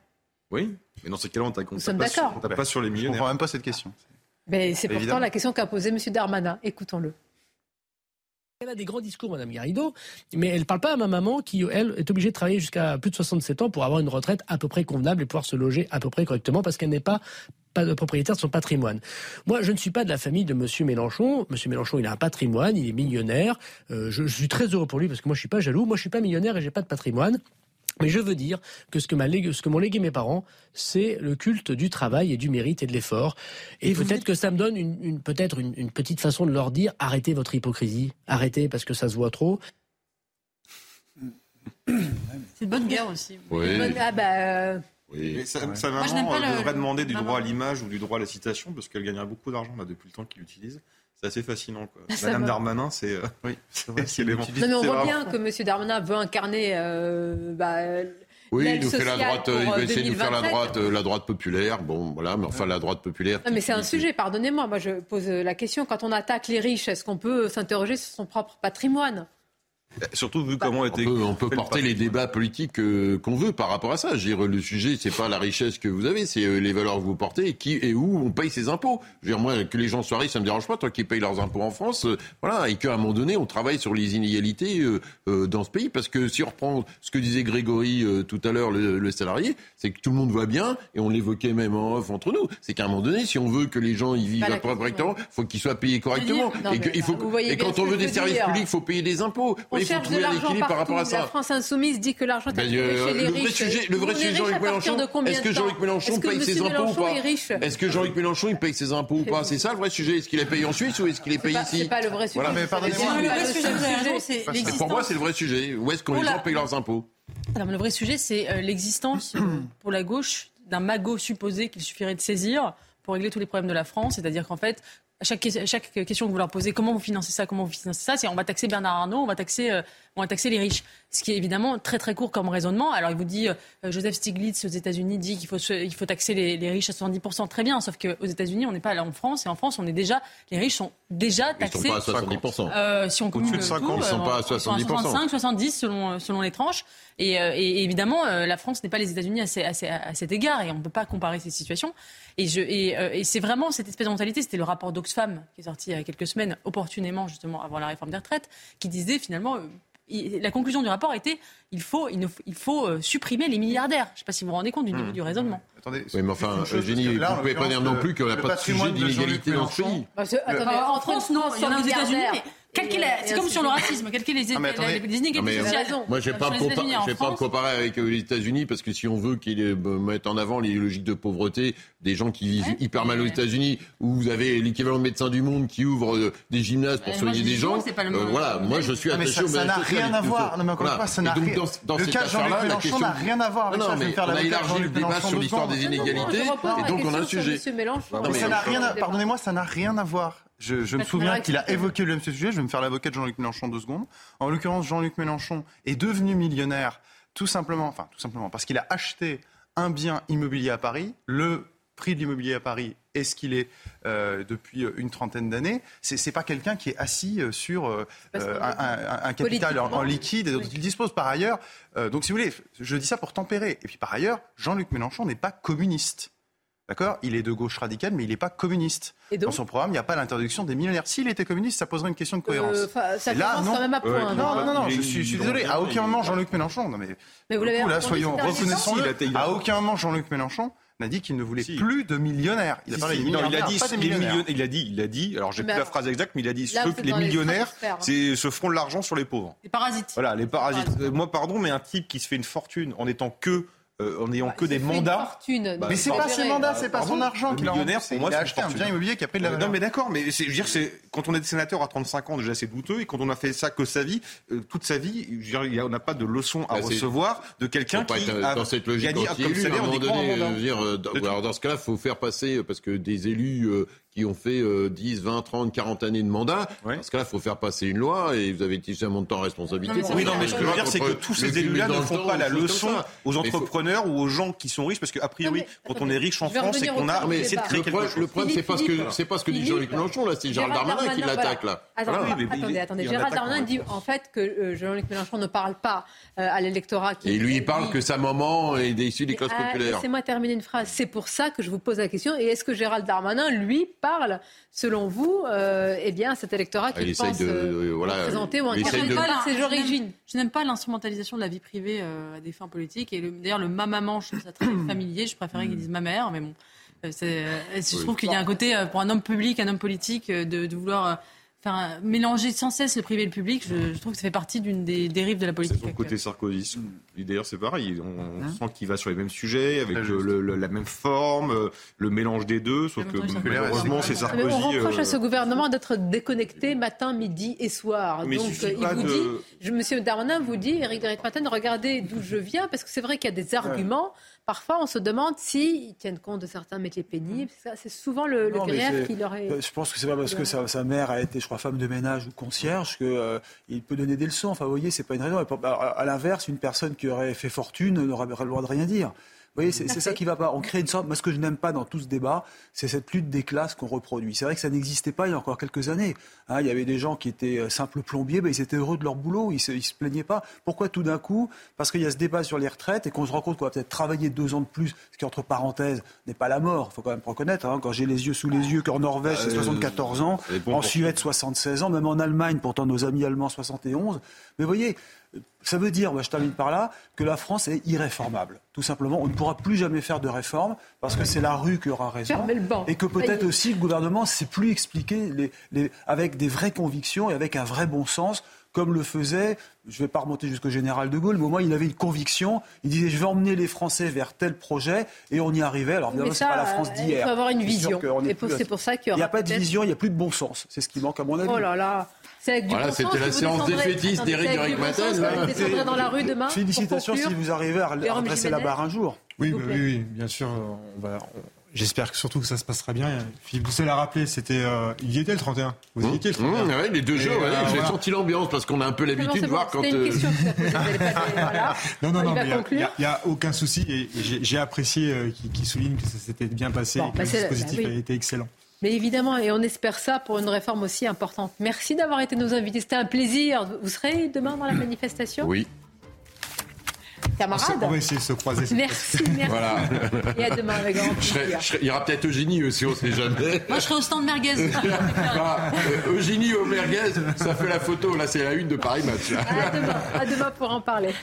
Oui, mais dans ces cas-là, on tape, Nous sommes d'accord. on pas sur les millionnaires. Je comprends même pas cette question. Mais c'est pourtant la question qu'a posée M. Darmanin. Écoutons-le. Elle a des grands discours, Madame Garrido, mais elle ne parle pas à ma maman qui, elle, est obligée de travailler jusqu'à plus de 67 ans pour avoir une retraite à peu près convenable et pouvoir se loger à peu près correctement parce qu'elle n'est pas propriétaire de son patrimoine. Moi, je ne suis pas de la famille de Monsieur Mélenchon. Monsieur Mélenchon, il a un patrimoine, il est millionnaire. Euh, je, suis très heureux pour lui parce que moi, je suis pas jaloux. Moi, je suis pas millionnaire et j'ai pas de patrimoine. Mais je veux dire que ce que, ce que m'ont légué mes parents, c'est le culte du travail et du mérite et de l'effort. Et, peut-être que ça me donne une, peut-être une, petite façon de leur dire arrêtez votre hypocrisie, arrêtez parce que ça se voit trop. C'est une bonne guerre aussi. Oui. Ah bah, euh, oui. sa, maman devrait demander du droit à l'image ou du droit à la citation parce qu'elle gagnerait beaucoup d'argent depuis le temps qu'il l'utilise. C'est assez fascinant. Quoi. Madame Darmanin, c'est. Euh, oui, c'est vrai. non, mais on voit bien que M. Darmanin veut incarner. Euh, bah, oui, il nous fait la droite, il va essayer de nous faire la droite, euh, la droite populaire. Bon, voilà, mais enfin la droite populaire. Non, mais c'est un sujet. Pardonnez-moi, moi je pose la question. Quand on attaque les riches, est-ce qu'on peut s'interroger sur son propre patrimoine? Surtout vu comment était. On peut, porter les débats politiques euh, qu'on veut par rapport à ça. Je le sujet, c'est pas la richesse que vous avez, c'est euh, les valeurs que vous portez et qui et où on paye ses impôts. Je veux dire, moi, que les gens soient riches, ça me dérange pas, tant qu'ils payent leurs impôts en France, euh, voilà, et qu'à un moment donné, on travaille sur les inégalités dans ce pays, parce que si on reprend ce que disait Grégory tout à l'heure, le, salarié, c'est que tout le monde voit bien, et on l'évoquait même en off entre nous, c'est qu'à un moment donné, si on veut que les gens y vivent correctement, il faut qu'ils soient payés correctement. et, faut, et quand on veut des services publics, il faut payer des impôts. Il faut trouver par rapport à ça. La France insoumise dit que l'argent est ben, euh, chez les le riches. Vrai sujet, le vrai sujet, Jean-Luc Mélenchon, est-ce que Jean-Luc Mélenchon paye ses impôts ou pas Est-ce que Jean-Luc Mélenchon il paye ses impôts ou pas C'est ça le vrai sujet. Est-ce qu'il est payé en Suisse ou est-ce qu'il est payé ici C'est pas le vrai sujet. Voilà, mais pardonnez-moi. Pour moi, c'est le vrai sujet. Où est-ce que les gens payent leurs impôts Le vrai sujet, c'est euh, l'existence pour la gauche d'un magot supposé qu'il suffirait de saisir pour régler tous les problèmes de la France. C'est-à-dire qu'en fait, chaque, chaque question que vous leur posez, comment vous financez ça, comment vous financez ça, c'est on va taxer Bernard Arnault, on va taxer, euh, on va taxer les riches. Ce qui est évidemment très très court comme raisonnement. Alors il vous dit, euh, Joseph Stiglitz aux États-Unis dit qu'il faut, il faut taxer les, les, riches à 70%, très bien, sauf qu'aux États-Unis on n'est pas là en France, et en France on est déjà, les riches sont déjà taxés. Ils sont pas à 70%. Euh, si on cumule de 50, ils sont pas à 70%. Ils sont à 65, 70 selon, selon les tranches. Et, euh, et évidemment, la France n'est pas les États-Unis à, à, à, cet égard, et on ne peut pas comparer ces situations. Et, je, et, et c'est vraiment cette espèce de mentalité, c'était le rapport d'Oxfam qui est sorti il y a quelques semaines, opportunément justement avant la réforme des retraites, qui disait finalement euh, la conclusion du rapport était il faut, il, il faut euh, supprimer les milliardaires. Je ne sais pas si vous vous rendez compte du niveau hmm. du raisonnement. Attendez, oui, mais enfin, Eugénie, vous ne pouvez pas dire non plus qu'on n'a pas de sujet d'inégalité dans ce pays. Bah, en France, non, il y en a aux États-Unis. C'est comme sur le racisme. Quel les, ah, les inégalités sociales Moi, je ne vais pas, me comparer avec euh, les États-Unis parce que si on veut qu'ils euh, mettent en avant les logiques de pauvreté des gens qui vivent hyper mal aux États-Unis, où vous avez l'équivalent de médecin du monde qui ouvre euh, des gymnases pour soigner des gens. Voilà, moi, je suis attaché au Ça n'a rien à voir. Le cas de Jean-Luc Mélenchon n'a rien à voir avec ça. On a élargi le débat sur l'histoire des inégalités et donc on a un sujet. Pardonnez-moi, ça n'a rien à voir je, me souviens qu'il a évoqué le même sujet. Je vais me faire l'avocat de Jean-Luc Mélenchon deux secondes. En l'occurrence, Jean-Luc Mélenchon est devenu millionnaire tout simplement, enfin tout simplement parce qu'il a acheté un bien immobilier à Paris, le prix de l'immobilier à Paris est ce qu'il est euh, depuis une trentaine d'années, c'est n'est pas quelqu'un qui est assis euh, sur euh, un, capital en, liquide dont il dispose par ailleurs. donc si vous voulez, je dis ça pour tempérer. Et puis par ailleurs, Jean-Luc Mélenchon n'est pas communiste. D'accord? Il est de gauche radicale, mais il n'est pas communiste. Dans son programme, il n'y a pas l'interdiction des millionnaires. S'il était communiste, ça poserait une question de cohérence. ça là, non. quand même à point. non, non, non, je, suis, désolé. À aucun moment, Jean-Luc Mélenchon. Non, mais, mais vous l'avez là, soyons reconnaissants. À aucun moment, Jean-Luc Mélenchon n'a dit qu'il ne voulait plus de millionnaires. Il a parlé il a dit, pas des millionnaires. Il a dit, il a dit, alors j'ai plus la phrase exacte, mais il a dit ceux, les millionnaires c'est, se feront de l'argent sur les pauvres. Les parasites. Voilà, les parasites. Euh, moi, pardon, mais un type qui se fait une fortune en étant que euh, en n'ayant bah, que des mandats. Bah, mais c'est pas ses mandats, c'est pas son argent qu'il a millionnaire, pour moi, il a acheté un bien immobilier qui a pris de la valeur. Non, mais d'accord, mais je veux dire, c'est quand on est sénateur à 35 ans, déjà c'est douteux, et quand on a fait ça que sa vie, euh, toute sa vie, je veux dire, on n'a pas de leçon à bah, recevoir de quelqu'un qui a dans cette logique gagné comme salaire euh, alors dans ce cas-là, il faut faire passer parce que des élus qui ont fait 10, 20, 30, 40 années de mandat. Parce que là, il faut faire passer une loi et vous avez tissé un montant de responsabilité. oui, non, mais ce que je veux dire, c'est que tous ces élus-là ne font pas la leçon aux entrepreneurs ou aux gens qui sont riches, parce qu'a priori, quand on est riche en France, c'est qu'on a essayé de créer quelque chose. Le problème, c'est pas ce que c'est pas ce que dit Jean-Luc Mélenchon là, c'est Gérald Darmanin qui l'attaque là. Attendez, attendez, Gérald Darmanin dit en fait que euh, Jean-Luc Mélenchon ne parle pas euh, à l'électorat. Et lui, il parle que sa maman est issu des classes euh, populaires. Laissez-moi terminer une phrase. C'est pour ça que je vous pose la question. Et est-ce que Gérald Darmanin, lui, parle selon vous, euh, eh bien, cet électorat qui pense de, euh, voilà, représenter ou incarner ses origines. Je n'aime pas l'instrumentalisation de la vie privée euh, à des fins politiques. Et d'ailleurs, le ma maman, je trouve ça très familier. Je préférais qu'ils disent ma mère, mais bon. je trouve qu'il y a un côté, pour un homme public, un homme politique, de, de vouloir mélanger sans cesse le privé et le public, je, trouve que ça fait partie d'une des dérives de la politique. C'est son côté Sarkozy. D'ailleurs, c'est pareil. On hein sent qu'il va sur les mêmes sujets, avec la même forme, euh, le mélange des deux, sauf que malheureusement, c'est Sarkozy. on reproche à ce euh, gouvernement d'être déconnecté matin, midi et soir. Donc, il, vous dit, je, Monsieur Darmanin vous dit, Eric Matin, regardez d'où je viens, parce que c'est vrai qu'il y a des arguments parfois on se demande s'ils tiennent compte de certains métiers pénibles. C'est souvent le, le grief qui leur est. Je pense que c'est pas parce que sa, mère a été, je crois, femme de ménage ou concierge qu'il euh, peut donner des leçons. Enfin, vous voyez, c'est pas une raison. À l'inverse, une personne qui aurait fait fortune n'aurait le droit de rien dire. Vous voyez, c'est ça qui va pas. On crée une sorte. Moi, ce que je n'aime pas dans tout ce débat, c'est cette lutte des classes qu'on reproduit. C'est vrai que ça n'existait pas il y a encore quelques années. Hein, il y avait des gens qui étaient euh, simples plombiers, ben, ils étaient heureux de leur boulot, ils se, se plaignaient pas. Pourquoi tout d'un coup Parce qu'il y a ce débat sur les retraites et qu'on se rend compte qu'on va peut-être travailler deux ans de plus, ce qui entre parenthèses n'est pas la mort. Il faut quand même reconnaître. Hein, quand j'ai les yeux sous les yeux qu'en Norvège c'est 74 euh, ans, en Suède 76 ans, même en Allemagne, pourtant nos amis allemands 71. Mais vous voyez, ça veut dire, je termine par là, que la France est irréformable. Tout simplement, on ne pourra plus jamais faire de réforme parce que c'est la rue qui aura raison. Et que peut-être aussi le gouvernement ne sait plus expliquer avec des vraies convictions et avec un vrai bon sens comme le faisait, je ne vais pas remonter jusqu'au général de Gaulle, mais au moins il avait une conviction. Il disait je vais emmener les Français vers tel projet et on y arrivait. Alors évidemment, ce n'est pas la France d'hier. Il faut avoir une vision. Et c'est pour ça qu'il n'y a pas de vision, il n'y a plus de bon sens. C'est ce qui manque à mon avis. Oh là là voilà, c'était la séance défaitiste d'Éric Duric-Matin. dans la rue demain. Félicitations si vous arrivez à redresser la barre un jour. Oui, oui, oui, bien sûr. J'espère que surtout que ça se passera bien. Philippe Doucet l'a rappelé, c'était, euh, il y était le 31. Vous y étiez le 31. Mmh, ouais, les deux jours, ouais, euh, j'ai senti l'ambiance parce qu'on a un peu l'habitude de voir quand. Euh... non, non, non, il n'y a, aucun souci et j'ai apprécié euh, qu'il souligne que ça s'était bien passé et que bah, le dispositif bah a été excellent. Mais évidemment, et on espère ça pour une réforme aussi importante. Merci d'avoir été nos invités. C'était un plaisir. Vous serez demain dans la manifestation? Oui. Camarades On va essayer de se croiser. Merci, merci. Voilà. Et à demain avec grand plaisir. il y aura peut-être Eugénie aussi, on ne sait jamais. Moi, je serai au stand merguez. bah, Eugénie au merguez, ça fait la photo. Là, c'est la une de Paris Match. À demain, à demain pour en parler.